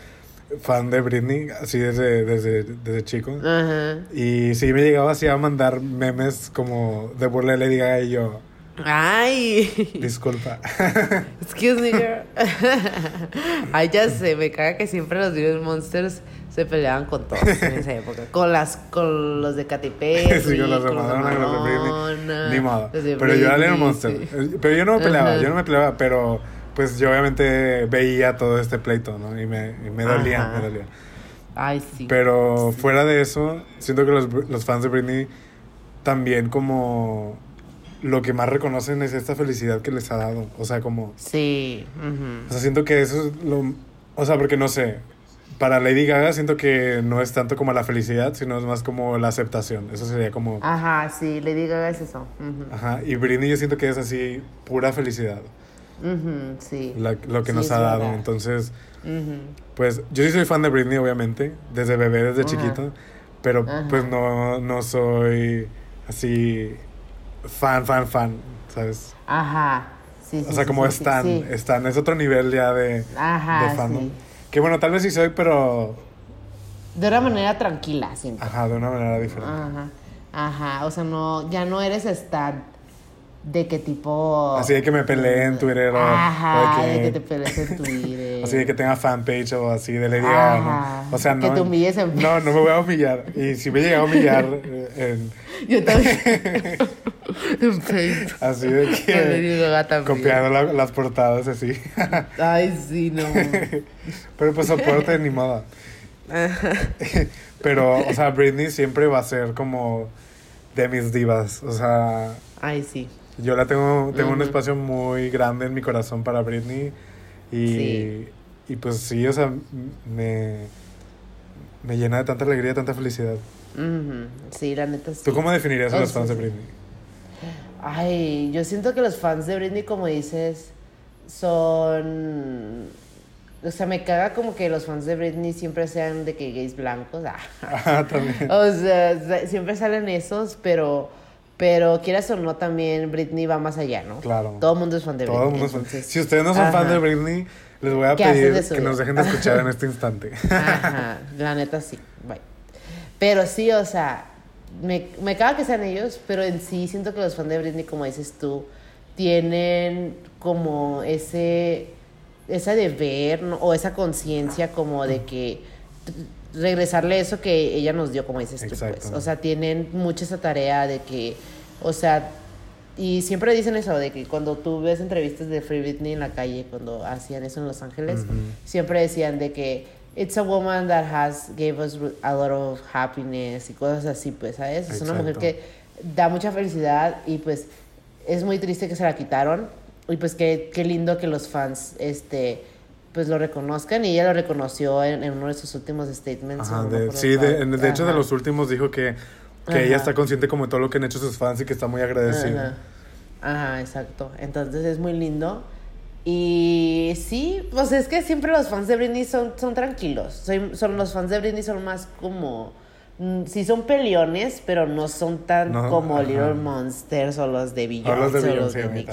S2: fan de Britney, así desde, desde, desde chico.
S3: ajá.
S2: Y sí me llegaba así a mandar memes como de burla de Lady Gaga y yo,
S3: Ay.
S2: disculpa. [laughs]
S3: Excuse me, girl. Ay, ya sé, me caga que siempre los Little Monsters se peleaban con todos en esa época. Con las, con los de Katy Perry, [laughs]
S2: Sí, con los de Madonna, con los de Britney.
S3: Madonna,
S2: Ni modo. Pero yo era Little
S3: Britney,
S2: Monster.
S3: sí.
S2: Eh, Pero yo no me peleaba,
S3: Ajá.
S2: yo no me peleaba, pero pues yo obviamente veía todo este pleito, ¿no? Y me, y me dolía,
S3: Ajá.
S2: me dolía.
S3: Ay, sí.
S2: Pero fuera de eso, siento que los, los fans de Britney también como lo que más reconocen es esta felicidad que les ha dado. O sea, como...
S3: Sí.
S2: O sea, siento que eso es lo... O sea, porque no sé. Para Lady Gaga siento que no es tanto como la felicidad, sino es más como la aceptación. Eso sería como...
S3: Ajá, sí, Lady Gaga es eso.
S2: Ajá. Y Britney yo siento que es así pura felicidad.
S3: Ujú, sí.
S2: la- lo que
S3: Sí,
S2: nos ha dado.
S3: verdad.
S2: Entonces, pues yo sí soy fan de Britney, obviamente. Desde bebé, desde chiquito. Pero pues no, no soy así fan, fan, fan. ¿Sabes?
S3: Ajá. Sí, sí,
S2: O sea,
S3: sí,
S2: como están, están, es otro nivel ya de,
S3: Ajá,
S2: de fandom. Que bueno, tal vez sí soy, pero
S3: De una manera tranquila, siento.
S2: ajá, de una manera diferente.
S3: Ajá. Ajá. O sea, no, ya no eres stan de que tipo.
S2: Así de que me peleé en Twitter
S3: Ajá,
S2: o de
S3: de
S2: que-
S3: te pelees en Twitter. [laughs]
S2: Así de que tenga fanpage o así de Lady Gaga,
S3: Ajá.
S2: ¿no? O sea, no.
S3: Que te humilles en
S2: No, no me voy a humillar. Y si me llega a humillar [laughs] eh, en,
S3: Yo también. [laughs] en Facebook.
S2: así de que copiando la- las portadas así.
S3: Ay, sí, no.
S2: Pero pues soporte ni modo. Pero, o sea, Britney siempre va a ser como de mis divas. O sea,
S3: Ay, sí.
S2: Yo la tengo, tengo un espacio muy grande en mi corazón para Britney. Y,
S3: Sí.
S2: y pues sí, o sea, me, me llena de tanta alegría, tanta felicidad.
S3: Sí, la neta sí.
S2: ¿Tú cómo definirías a los fans de. Britney?
S3: Ay, yo siento que los fans de Britney, como dices, son. O sea, me caga como que los fans de Britney siempre sean de que gays blancos. [laughs] ah.
S2: También.
S3: O sea, siempre salen esos, pero. Pero quieras o no, también Britney va más allá, ¿no?
S2: Claro.
S3: Todo el mundo es fan de
S2: Todo
S3: Britney.
S2: el mundo es fan.
S3: entonces-
S2: Si ustedes no son
S3: Ajá.
S2: de Britney, les voy a
S3: ¿Qué hacen
S2: pedir que nos dejen de escuchar en [laughs] este instante.
S3: Ajá, la neta sí. Bye. Pero sí, o sea, me, me caga que sean ellos, pero en sí siento que los fans de Britney, como dices tú, tienen como ese, ese deber ¿no? o esa conciencia como de que regresarle eso que ella nos dio, como dices tú, pues.
S2: Exacto.
S3: O sea, tienen mucha esa tarea de que, o sea, y siempre dicen eso, de que cuando tú ves entrevistas de Free Britney en la calle, cuando hacían eso en Los Ángeles, siempre decían de que it's a woman that has gave us a lot of happiness y cosas así, pues, ¿sabes? Es una mujer
S2: Exacto.
S3: que da mucha felicidad y pues es muy triste que se la quitaron y pues qué, qué lindo que los fans, este, pues lo reconozcan y ella lo reconoció en, en uno de sus últimos statements.
S2: Ajá, de- sí, de, de hecho de los últimos dijo que, que
S3: Ajá.
S2: ella está consciente como de todo lo que han hecho sus fans y que está muy agradecida.
S3: Ajá. Exacto. Entonces es muy lindo. Y sí, pues es que siempre los fans de Britney son, son tranquilos. Soy- son, los fans de Britney son más como. mm, Sí son peleones, pero no son tan
S2: No,
S3: como
S2: ajá.
S3: Little Monsters o los de Beyoncé
S2: O los de
S3: o los
S2: Beyoncé,
S3: de
S2: también,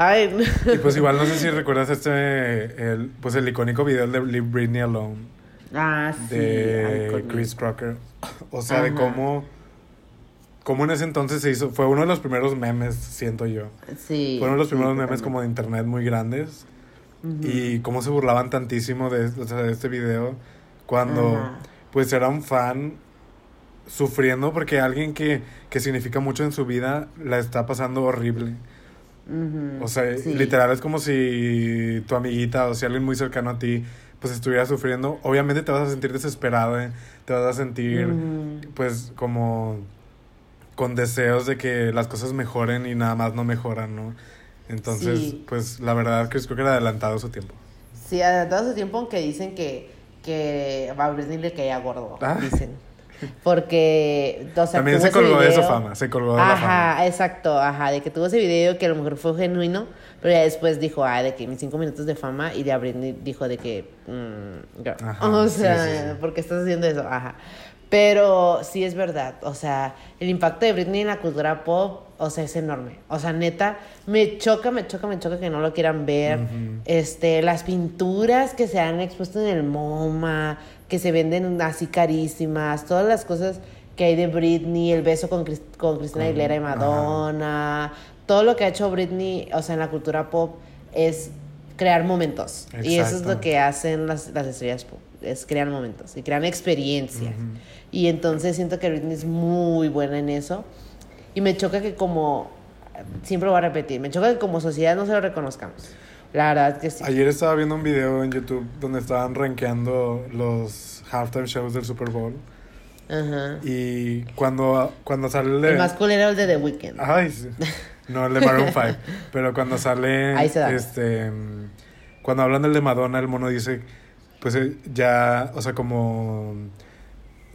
S3: Ay,
S2: Y pues igual no sé si recuerdas este, el, pues el icónico video de Leave Britney Alone
S3: ah, sí.
S2: de
S3: ay,
S2: Chris Crocker. [clears throat] O sea, de
S3: Ajá.
S2: cómo, cómo en ese entonces se hizo, fue uno de los primeros memes, siento yo.
S3: Sí.
S2: Fueron los
S3: sí,
S2: primeros memes
S3: totalmente.
S2: como de internet muy grandes.
S3: Ujú.
S2: Y cómo se burlaban tantísimo de, o sea, de este video cuando
S3: Ajá.
S2: pues era un fan sufriendo porque alguien que, que significa mucho en su vida la está pasando horrible. O sea,
S3: sí.
S2: literal es como si tu amiguita o si alguien muy cercano a ti pues estuviera sufriendo. Obviamente te vas a sentir desesperado, ¿eh? te vas a sentir pues como con deseos de que las cosas mejoren y nada más no mejoran, ¿no? Entonces,
S3: Sí.
S2: pues la verdad que creo que era adelantado su tiempo.
S3: Sí, adelantado su tiempo, aunque dicen que, que a Britney le caía gordo.
S2: Ah.
S3: Dicen. Porque, o sea,
S2: También se colgó de su fama, se colgó de la
S3: Ajá,
S2: fama.
S3: exacto, ajá, de que tuvo ese video que a lo mejor fue genuino, pero ya después dijo, ah, de que mis cinco minutos de fama, y ya Britney dijo de que, mm.
S2: Ajá,
S3: o
S2: sí,
S3: sea,
S2: sí, sí.
S3: ¿por qué estás haciendo eso? Ajá. Pero sí es verdad, o sea, el impacto de Britney en la cultura pop, o sea, es enorme. O sea, neta, me choca, me choca, me choca que no lo quieran ver. Este, las pinturas que se han expuesto en el MoMA, que se venden así carísimas, todas las cosas que hay de Britney, el beso con, con Cristina Aguilera y
S2: ajá.
S3: Madonna, todo lo que ha hecho Britney, o sea, en la cultura pop es crear momentos. Y eso es
S2: Exacto.
S3: lo que hacen las, las estrellas pop, es crear momentos y crean experiencias. Y entonces siento que Britney es muy buena en eso. Y me choca que como, siempre voy a repetir, me choca que como sociedad no se lo reconozcamos. La verdad que sí.
S2: Ayer estaba viendo un video en YouTube donde estaban rankeando los halftime shows del Super Bowl.
S3: Ajá.
S2: Y cuando, cuando sale el de...
S3: El más cool era el de The Weeknd.
S2: Ay, sí. No, el de Maroon 5. [laughs] Pero cuando sale.
S3: Ahí se da.
S2: Este. Cuando hablan del de Madonna, el mono dice. Pues eh, ya. O sea, como.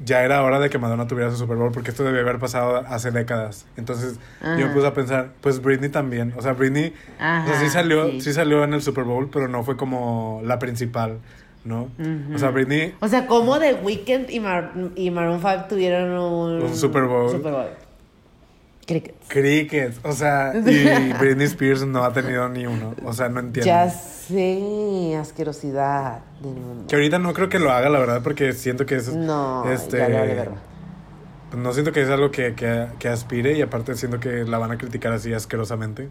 S2: Ya era hora de que Madonna tuviera su Super Bowl. Porque esto debía haber pasado hace décadas. Entonces yo me puse a pensar. Pues Britney también. O sea, Britney. o sea, sí salió,
S3: sí.
S2: sí. salió en el Super Bowl. Pero no fue como la principal. ¿No? O sea, Britney.
S3: O sea, como The Weeknd y, Mar- y Maroon 5 tuvieron un,
S2: Un Super Bowl.
S3: Super Bowl. Crickets.
S2: Crickets. O sea, y [laughs] Britney Spears no ha tenido ni uno. O sea, no entiendo.
S3: Ya sé, asquerosidad del mundo.
S2: Que ahorita no creo que lo haga, la verdad, porque siento que es.
S3: No,
S2: este,
S3: ya le vale verga.
S2: No siento que es algo que, que, que aspire y aparte siento que la van a criticar así asquerosamente.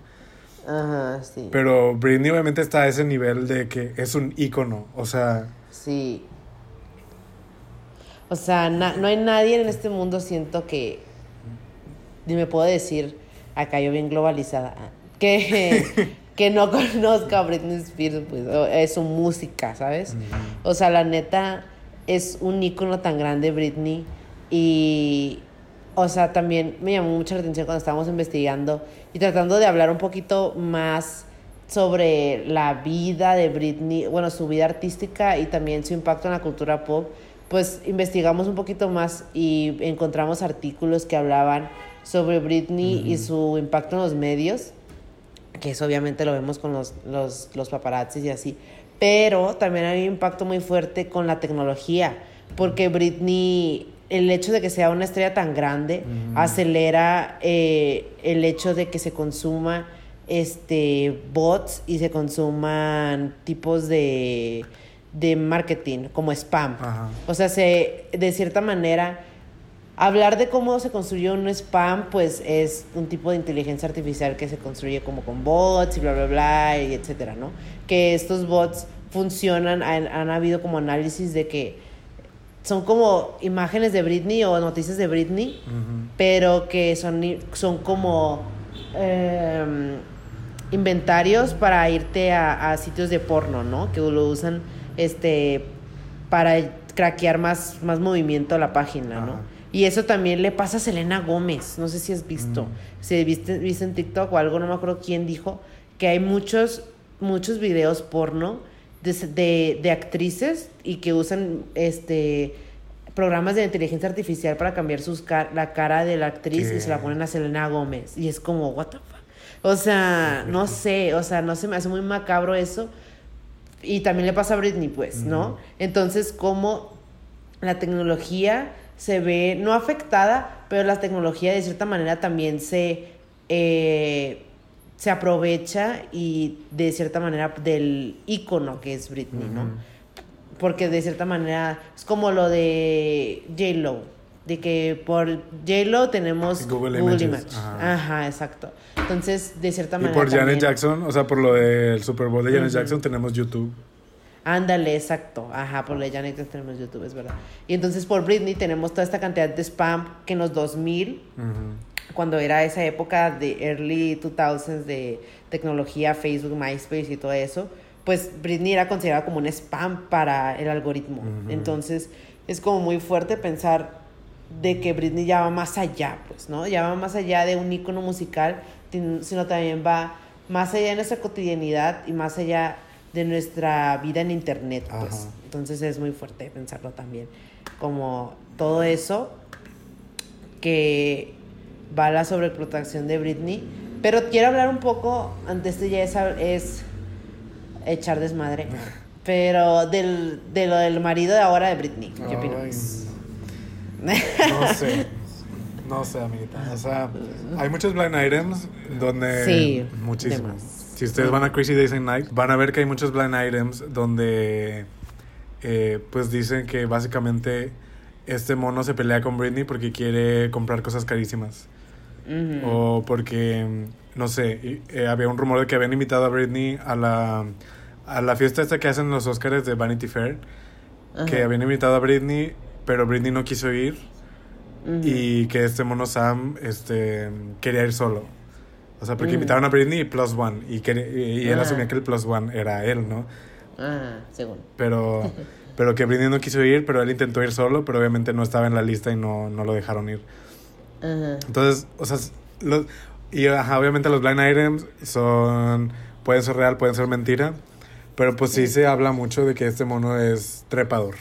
S3: Ajá, sí.
S2: Pero Britney obviamente está a ese nivel de que es un ícono. O sea,
S3: Sí. O sea, no hay nadie en este mundo, siento que. Ni me puedo decir, acá yo bien globalizada, que, [laughs] que no conozca a Britney Spears, pues, es su música, ¿sabes? O sea, la neta, es un ícono tan grande, Britney. Y. O sea, también me llamó mucha la atención cuando estábamos investigando y tratando de hablar un poquito más sobre la vida de Britney, bueno, su vida artística y también su impacto en la cultura pop, pues investigamos un poquito más y encontramos artículos que hablaban sobre Britney y su impacto en los medios, que eso obviamente lo vemos con los, los, los paparazzis y así, pero también hay un impacto muy fuerte con la tecnología, porque Britney, el hecho de que sea una estrella tan grande, acelera eh, el hecho de que se consuma este bots y se consuman tipos de, de marketing como spam.
S2: Ajá.
S3: O sea, se, de cierta manera, hablar de cómo se construyó un spam, pues es un tipo de inteligencia artificial que se construye como con bots y bla, bla, bla, y etcétera, ¿no? Que estos bots funcionan, han, han habido como análisis de que son como imágenes de Britney o noticias de Britney, pero que son, son como em, inventarios para irte a, a sitios de porno, ¿no? Que lo usan este para craquear más, más movimiento a la página, ¿no? Y eso también le pasa a Selena Gómez, no sé si has visto, si viste, viste en TikTok o algo, no me acuerdo quién dijo, que hay muchos, muchos videos porno de, de, de actrices y que usan este programas de inteligencia artificial para cambiar sus ca- la cara de la actriz y se la ponen a Selena Gómez. Y es como, what the fuck. O sea, no sé, o sea, no se me hace muy macabro eso. Y también le pasa a Britney, pues, ¿no? Entonces, como la tecnología se ve, no afectada, pero la tecnología de cierta manera también se, eh, se aprovecha y de cierta manera del icono que es Britney, ¿no? Porque de cierta manera es como lo de J-Lo, de que por J-Lo tenemos
S2: Google
S3: Google,
S2: Images,
S3: Images.
S2: ajá.
S3: Ajá. exacto. Entonces, de cierta
S2: y
S3: manera.
S2: por Janet
S3: también-
S2: Jackson, o sea, por lo del Super Bowl de Janet Jackson, tenemos YouTube.
S3: Ándale, exacto. Ajá, por Jackson tenemos YouTube, es verdad. Y entonces por Britney tenemos toda esta cantidad de spam que en los 2000,
S2: Ujú.
S3: cuando era esa época de early 2000s de tecnología, Facebook, MySpace y todo eso, pues Britney era considerada como un spam para el algoritmo. Entonces es como muy fuerte pensar de que Britney ya va más allá, pues, ¿no? Ya va más allá de un icono musical, sino también va más allá de nuestra cotidianidad y más allá de nuestra vida en internet, pues.
S2: Ajá.
S3: Entonces es muy fuerte pensarlo también. Como todo eso que va a la sobreprotección de Britney. Pero quiero hablar un poco, antes de ya es, es echar desmadre, pero del, de lo del marido de ahora de Britney. ¿Qué
S2: Ay,
S3: opinas?
S2: No sé. No sé, amiguita. O sea, hay muchos blind items donde.
S3: Sí,
S2: Muchísimos.
S3: demás.
S2: Si ustedes van a Crazy Days and Night, van a ver que hay muchos blind items donde. eh, pues dicen que básicamente este mono se pelea con Britney porque quiere comprar cosas carísimas. O porque, no sé, eh, había un rumor de que habían invitado a Britney a la, a la fiesta esta que hacen los Oscars de Vanity Fair. Que habían invitado a Britney, pero Britney no quiso ir. Y que este mono Sam este, quería ir solo. O sea, porque
S3: Mm.
S2: invitaron a Britney y Plus One. Y, quería- y, y él
S3: Ah.
S2: asumía que el Plus One era él, ¿no?
S3: Ah, según.
S2: Pero, [laughs] pero que Britney no quiso ir, pero él intentó ir solo, pero obviamente no estaba en la lista y no, no lo dejaron ir. Entonces, o sea, los, y ajá, obviamente los blind items son, pueden ser real, pueden ser mentira, pero pues sí se habla mucho de que este mono es trepador.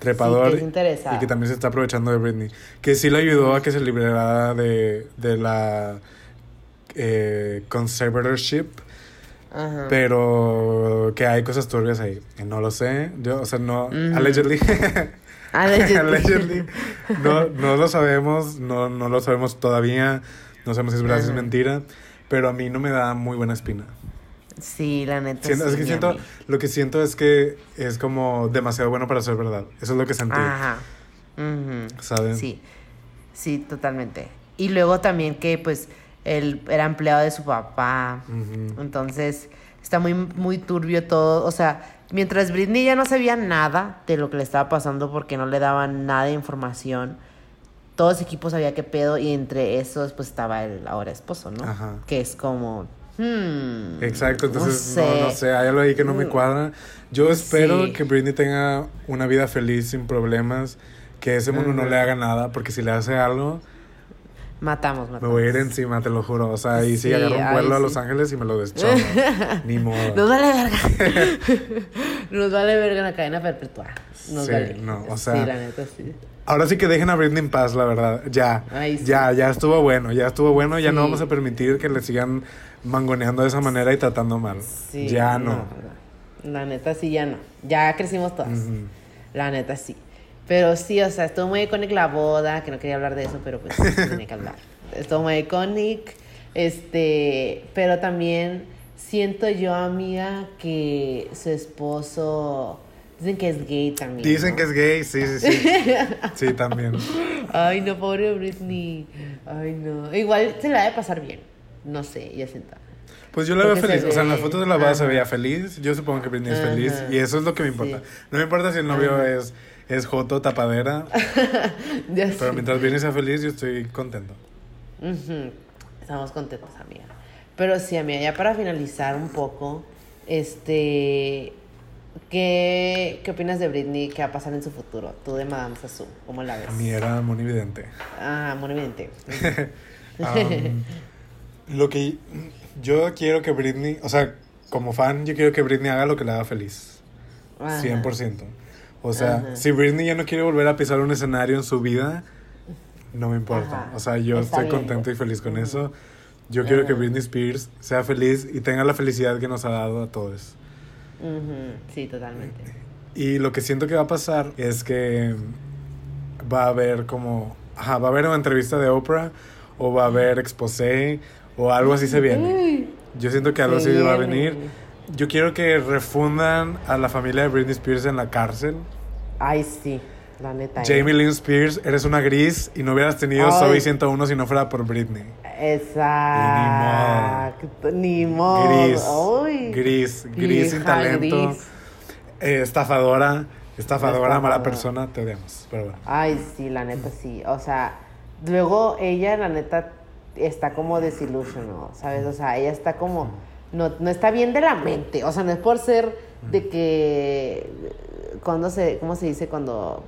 S2: Trepador
S3: Sí, que es
S2: y que también se está aprovechando de Britney. Que sí le ayudó a que se liberara de, de la eh, conservatorship,
S3: Ajá.
S2: pero que hay cosas turbias ahí. No lo sé, yo, o sea, no, allegedly. [laughs]
S3: Allegedly. [laughs]
S2: Allegedly. No, no lo sabemos, no, no lo sabemos todavía, no sabemos si es verdad, si es mentira, pero a mí no me da muy buena espina.
S3: Sí, la neta.
S2: Siento-
S3: sí,
S2: es que
S3: mi
S2: siento,
S3: amiga.
S2: lo que siento es que es como demasiado bueno para ser verdad. Eso es lo que sentí,
S3: Ajá.
S2: ¿saben?
S3: Sí, sí, totalmente. Y luego también que pues él era empleado de su papá. Entonces está muy, muy turbio todo. O sea, mientras Britney ya no sabía nada de lo que le estaba pasando porque no le daban nada de información, todo ese equipo sabía qué pedo y entre esos pues estaba el ahora esposo, ¿no?
S2: Ajá.
S3: Que es como... hmm,
S2: Exacto, entonces no,
S3: sé.
S2: no sé, hay algo ahí que no me
S3: Mm.
S2: cuadra. Yo espero
S3: Sí.
S2: que Britney tenga una vida feliz, sin problemas, que ese mundo no le haga nada, porque si le hace algo,
S3: Matamos,
S2: me
S3: matamos.
S2: voy a ir encima, te lo juro. O sea, y si
S3: Sí,
S2: agarro un
S3: ay,
S2: vuelo a
S3: sí.
S2: Los Ángeles y me lo deschono. [laughs] Ni modo.
S3: Nos vale verga. [laughs] Nos vale verga la cadena perpetua. Nos
S2: Sí,
S3: vale.
S2: no, o
S3: Sí,
S2: sea,
S3: la neta, sí.
S2: Ahora sí que dejen a Britney en paz, la verdad. Ya.
S3: Ay, sí.
S2: Ya, ya estuvo bueno, ya estuvo bueno. Ya no
S3: Sí.
S2: vamos a permitir que le sigan mangoneando de esa manera y tratando mal.
S3: Sí,
S2: ya no.
S3: no. La neta, sí, ya no. Ya crecimos todas. La neta, sí. Pero sí, o sea, estuvo muy icónica la boda, que no quería hablar de eso, pero pues [laughs] tenía que hablar. Estuvo muy icónica. Este, pero también siento yo, amiga, que su esposo. Dicen que es gay también.
S2: Dicen
S3: ¿no?
S2: que es gay, sí, sí, sí. [laughs] sí, también.
S3: Ay, no, pobre Britney. Ay, no. Igual se la debe pasar bien. No sé, ya siento.
S2: Pues yo la veo
S3: Porque
S2: feliz. O sea, en las
S3: ve-
S2: fotos de la boda se veía feliz. Yo supongo que Britney es feliz. Y eso es lo que me importa.
S3: Sí.
S2: No me importa si el novio
S3: Ajá.
S2: es, es joto, tapadera. [laughs]
S3: Ya
S2: pero
S3: sé.
S2: mientras Britney sea feliz, yo estoy contento.
S3: Estamos contentos, amiga. Pero sí, amiga, ya para finalizar un poco, este. ¿Qué, qué opinas de Britney? ¿Qué va a pasar en su futuro? Tú de Madame Sassou, ¿cómo la ves?
S2: A mí era muy evidente.
S3: Ah, muy evidente.
S2: Am, [laughs] lo que yo quiero que Britney, o sea, como fan, yo quiero que Britney haga lo que le haga feliz.
S3: Ajá.
S2: 100%. O sea,
S3: Ajá.
S2: si Britney ya no quiere volver a pisar un escenario en su vida, no me importa.
S3: Ajá.
S2: O sea, yo
S3: Está
S2: estoy
S3: bien.
S2: contento y feliz con eso. Yo quiero que. Britney Spears sea feliz y tenga la felicidad que nos ha dado a todos.
S3: Sí, totalmente.
S2: Y lo que siento que va a pasar es que va a haber como, ajá, va a haber una entrevista de Oprah o va a haber exposé o algo así se viene. Yo siento que algo
S3: se
S2: así va a venir. Yo quiero que refundan a la familia de Britney Spears en la cárcel.
S3: Ay, sí, la neta. ¿eh?
S2: Jamie Lynn Spears, eres una gris y no hubieras tenido. Zoe 101 si no fuera por Britney.
S3: Exacto. Ni modo.
S2: Gris,
S3: Ay.
S2: gris, gris sin
S3: Hija
S2: talento,
S3: gris.
S2: eh, estafadora, estafadora, mala persona, te odiamos. Pero bueno.
S3: Ay, sí, la neta sí. O sea, luego ella, la neta, está como desilusionada, ¿sabes? O sea, ella está como. No, no está bien de la mente. O sea, no es por ser de que. Cuando se. ¿Cómo se dice? Cuando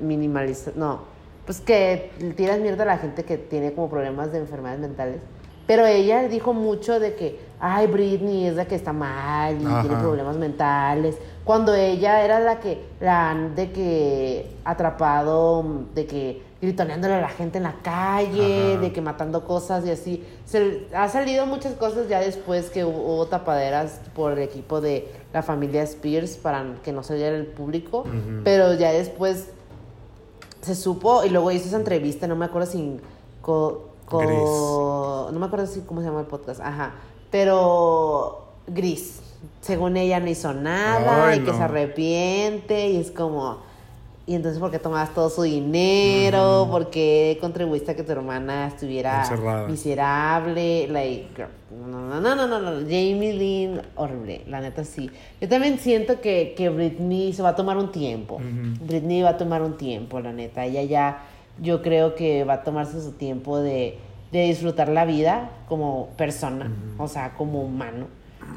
S3: minimaliza. No. Pues que tiras mierda a la gente que tiene como problemas de enfermedades mentales. Pero ella dijo mucho de que ay, Britney es la que está mal y
S2: Ajá.
S3: tiene problemas mentales. Cuando ella era la que, la han de que atrapado, de que gritoneándole a la gente en la calle,
S2: Ajá.
S3: de que matando cosas y así. Se, ha salido muchas cosas ya después que hubo, tapaderas por el equipo de la familia Spears para que no saliera el público, pero ya después se supo y luego hizo esa entrevista, no me acuerdo si co- co- no me acuerdo si cómo se llama el podcast, ajá, pero Gris, según ella no hizo nada
S2: Ay,
S3: y que se arrepiente y es como y entonces por qué tomabas todo su dinero, por qué contribuiste a que tu hermana estuviera
S2: Encerrada.
S3: miserable, like girl, no, no, no, no, no, no, Jamie Lynn, horrible, la neta sí. Yo también siento que, que Britney se va a tomar un tiempo. Britney va a tomar un tiempo, la neta. Ella ya, yo creo que va a tomarse su tiempo de, de disfrutar la vida como persona, o sea, como humano.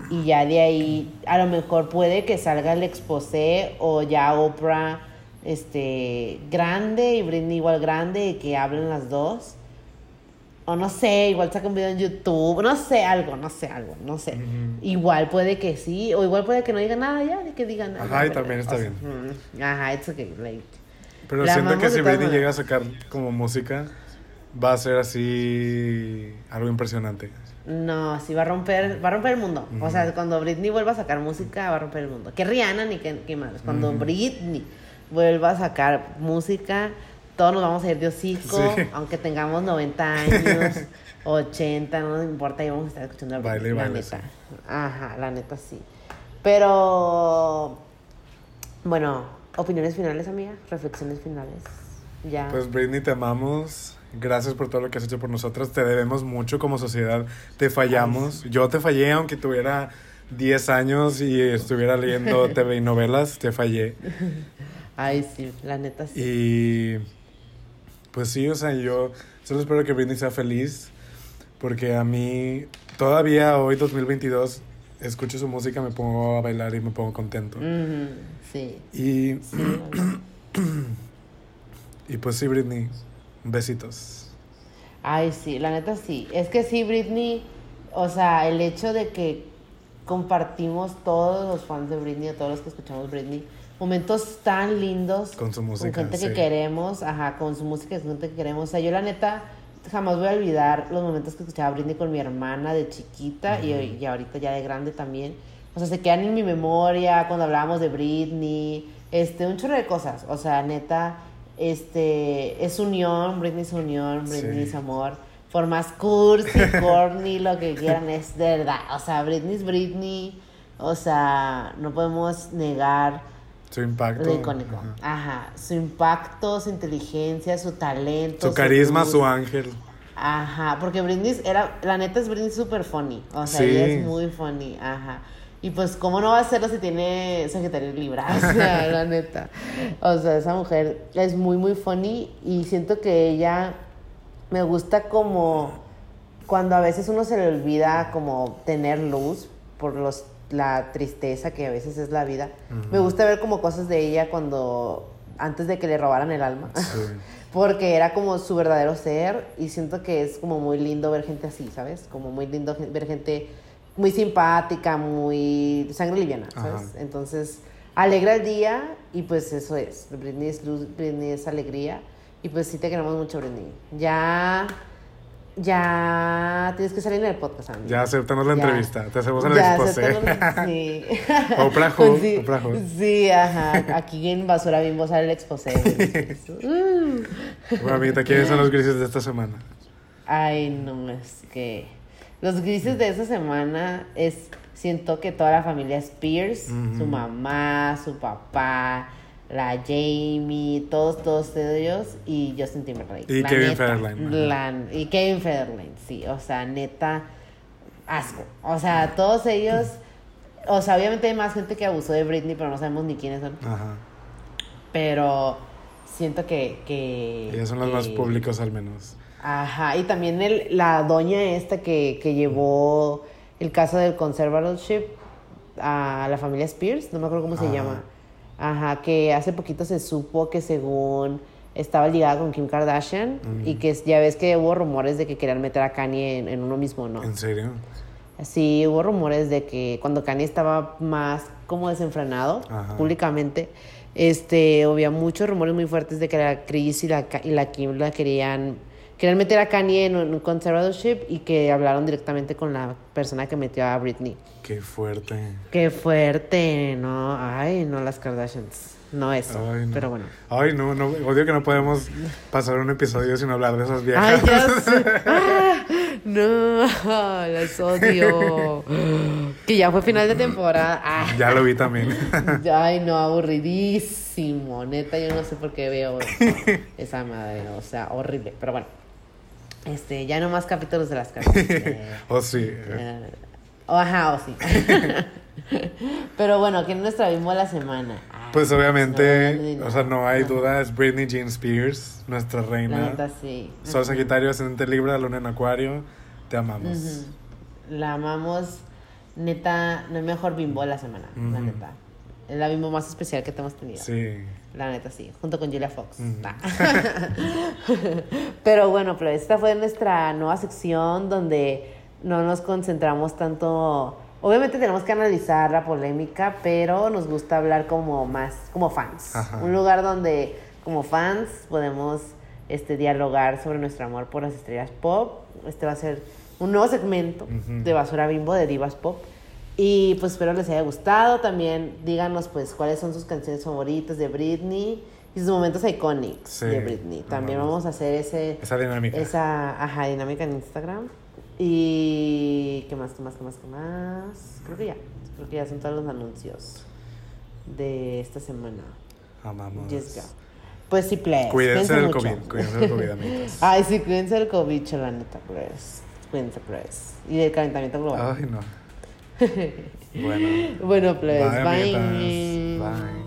S3: Y ya de ahí, a lo mejor puede que salga el exposé o ya Oprah este, grande y Britney igual grande y que hablen las dos. O no sé, igual saca un video en YouTube, no sé, algo, no sé, algo, no sé. Igual puede que sí, o igual puede que no diga nada ya, de que digan nada.
S2: Ajá, y también está bien.
S3: Ajá, it's okay, like.
S2: Pero siento que si Britney llega a sacar como música, va a ser así algo impresionante.
S3: No, sí va a romper, va a romper el mundo. O sea, cuando Britney vuelva a sacar música, va a romper el mundo. Que Rihanna ni que, que más. Cuando. Britney vuelva a sacar música, todos nos vamos a ir de hocico,
S2: Sí.
S3: aunque tengamos 90 años, [laughs] 80, no nos importa, y vamos a estar escuchando a
S2: Baile
S3: Britney, la
S2: baile,
S3: neta.
S2: sí.
S3: Ajá, la neta sí. Pero, bueno, opiniones finales, amiga, reflexiones finales. Ya.
S2: Pues Britney, te amamos. Gracias por todo lo que has hecho por nosotros. Te debemos mucho como sociedad. Te fallamos. Yo te fallé aunque tuviera 10 años y estuviera leyendo [laughs] TV y novelas. Te fallé.
S3: Ay, sí, la neta sí.
S2: Y pues sí, o sea, yo solo espero que Britney sea feliz. Porque a mí, todavía hoy, 2022, escucho su música, me pongo a bailar y me pongo contento.
S3: Sí.
S2: Y,
S3: Sí, [clears throat]
S2: y pues sí, Britney, besitos.
S3: Ay, sí, la neta sí. Es que sí, Britney, o sea, el hecho de que compartimos todos los fans de Britney, o todos los que escuchamos Britney, momentos tan lindos
S2: Con su música,
S3: con gente que queremos, ajá, con su música, con gente que queremos. O sea, yo la neta jamás voy a olvidar los momentos que escuchaba Britney con mi hermana de chiquita y, y ahorita ya de grande también. O sea, se quedan en mi memoria cuando hablábamos de Britney, este, un chorro de cosas. O sea, neta, este, es unión, Britney es unión, Britney
S2: Sí.
S3: es amor. Por más cursi, [laughs] corny, lo que quieran, es de verdad. O sea, Britney es Britney. O sea, no podemos negar
S2: Su impacto.
S3: lo icónico.
S2: ajá.
S3: Ajá. Su impacto, su inteligencia, su talento.
S2: Su carisma,
S3: luz.
S2: su ángel.
S3: Ajá, porque Britney era, la neta es Britney super funny. O sea,
S2: Sí.
S3: ella es muy funny. Ajá. Y pues, ¿cómo no va a hacerlo si tiene Sagitario Libra? [laughs] O sea, la neta. O sea, esa mujer es muy, muy funny y siento que ella me gusta como cuando a veces uno se le olvida como tener luz por los, la tristeza que a veces es la vida. Me gusta ver como cosas de ella cuando, antes de que le robaran el alma.
S2: Sí. [laughs]
S3: Porque era como su verdadero ser y siento que es como muy lindo ver gente así, ¿sabes? Como muy lindo ver gente muy simpática, muy sangre liviana, ¿sabes?
S2: Ajá.
S3: Entonces, alegra el día y pues eso es. Britney es luz, Britney es alegría y pues sí te queremos mucho, Britney. Ya, ya tienes que salir en el podcast, amiga.
S2: Ya aceptanos la
S3: Ya.
S2: entrevista. Te hacemos en el exposé. [laughs]
S3: Sí.
S2: Oprah [laughs]
S3: sí,
S2: Oprah.
S3: Sí, ajá. Aquí en Basura Bimbo sale el exposé. [laughs] Uh.
S2: Bueno, amiguita, ¿quiénes son los grises de esta semana?
S3: Ay, no, es que los grises de esa semana es, siento que toda la familia Spears, su
S2: Ujú.
S3: mamá, su papá, la Jamie, todos, todos ellos y Justin Timberlake.
S2: Y
S3: La
S2: Kevin
S3: neta,
S2: Federline,
S3: la- y Kevin Federline, sí, o sea, neta, asco. O sea, todos ellos, o sea, obviamente hay más gente que abusó de Britney, pero no sabemos ni quiénes son.
S2: Ajá.
S3: Pero siento que... que
S2: Ellos son los más públicos al menos.
S3: Ajá, y también el, la doña esta que, que llevó el caso del conservatorship a la familia Spears, no me acuerdo cómo se
S2: Ajá.
S3: llama. Ajá, que hace poquito se supo que según estaba ligada con Kim Kardashian y que ya ves que hubo rumores de que querían meter a Kanye en, en uno mismo, ¿no?
S2: ¿En serio?
S3: Sí, hubo rumores de que cuando Kanye estaba más como desenfrenado
S2: Ajá.
S3: públicamente, este, había muchos rumores muy fuertes de que la Chris y la, y la Kim la querían, querían meter a Kanye en un conservatorship y que hablaron directamente con la persona que metió a Britney.
S2: Qué fuerte.
S3: Qué fuerte, ¿no? Ay, no las Kardashians. No eso,
S2: Ay, no.
S3: pero bueno.
S2: Ay, no, no, odio que no podemos pasar un episodio sin hablar de esas viejas.
S3: Ay, ya [laughs] sé. Ah, no, [laughs] las odio. Que ya fue final de temporada. Ah.
S2: ya lo vi también.
S3: Ay, no, aburridísimo. Neta, yo no sé por qué veo [laughs] esa madre. O sea, horrible. Pero bueno. Este, ya no más capítulos de las cartas. [laughs]
S2: oh, sí.
S3: Eh, Ajá, o sí. [laughs] Pero bueno, ¿quién es nuestra bimbo de la semana? Ay,
S2: Pues
S3: no,
S2: obviamente,
S3: no,
S2: o sea, no hay duda, es Britney Jean Spears, nuestra
S3: La
S2: reina.
S3: neta, sí.
S2: Sol Sagitario, ascendente Libra, Luna en Acuario. Te amamos.
S3: La amamos. Neta, no hay mejor bimbo de la semana. La neta. Es la bimbo más especial que te hemos tenido.
S2: Sí.
S3: La neta, sí. Junto con Julia Fox. [laughs] Pero bueno, pero esta fue nuestra nueva sección donde no nos concentramos tanto. Obviamente tenemos que analizar la polémica, pero nos gusta hablar como más, como fans.
S2: Ajá.
S3: Un lugar donde, como fans, podemos este, dialogar sobre nuestro amor por las estrellas pop. Este va a ser un nuevo segmento de Basura Bimbo de Divas Pop. Y pues espero les haya gustado. También díganos pues cuáles son sus canciones favoritas de Britney y sus momentos icónicos
S2: Sí,
S3: de Britney. También
S2: vamos.
S3: vamos a hacer ese,
S2: Esa dinámica.
S3: esa ajá, dinámica en Instagram. Y qué más, qué más, qué más, qué más. Creo que ya. Creo que ya son todos los anuncios de esta semana.
S2: Amamos.
S3: Yes, go. Pues sí, please.
S2: Cuídense del
S3: mucho.
S2: COVID, cuídense del COVID, amigos. [laughs]
S3: Ay, sí, cuídense del COVID, la neta, pues. Cuídense, pues. Y del calentamiento global.
S2: Ay, no. Bueno. [laughs]
S3: Bueno, pues,
S2: Bye,
S3: bye.
S2: Bye.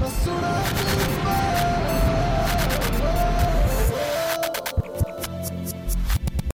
S1: Basura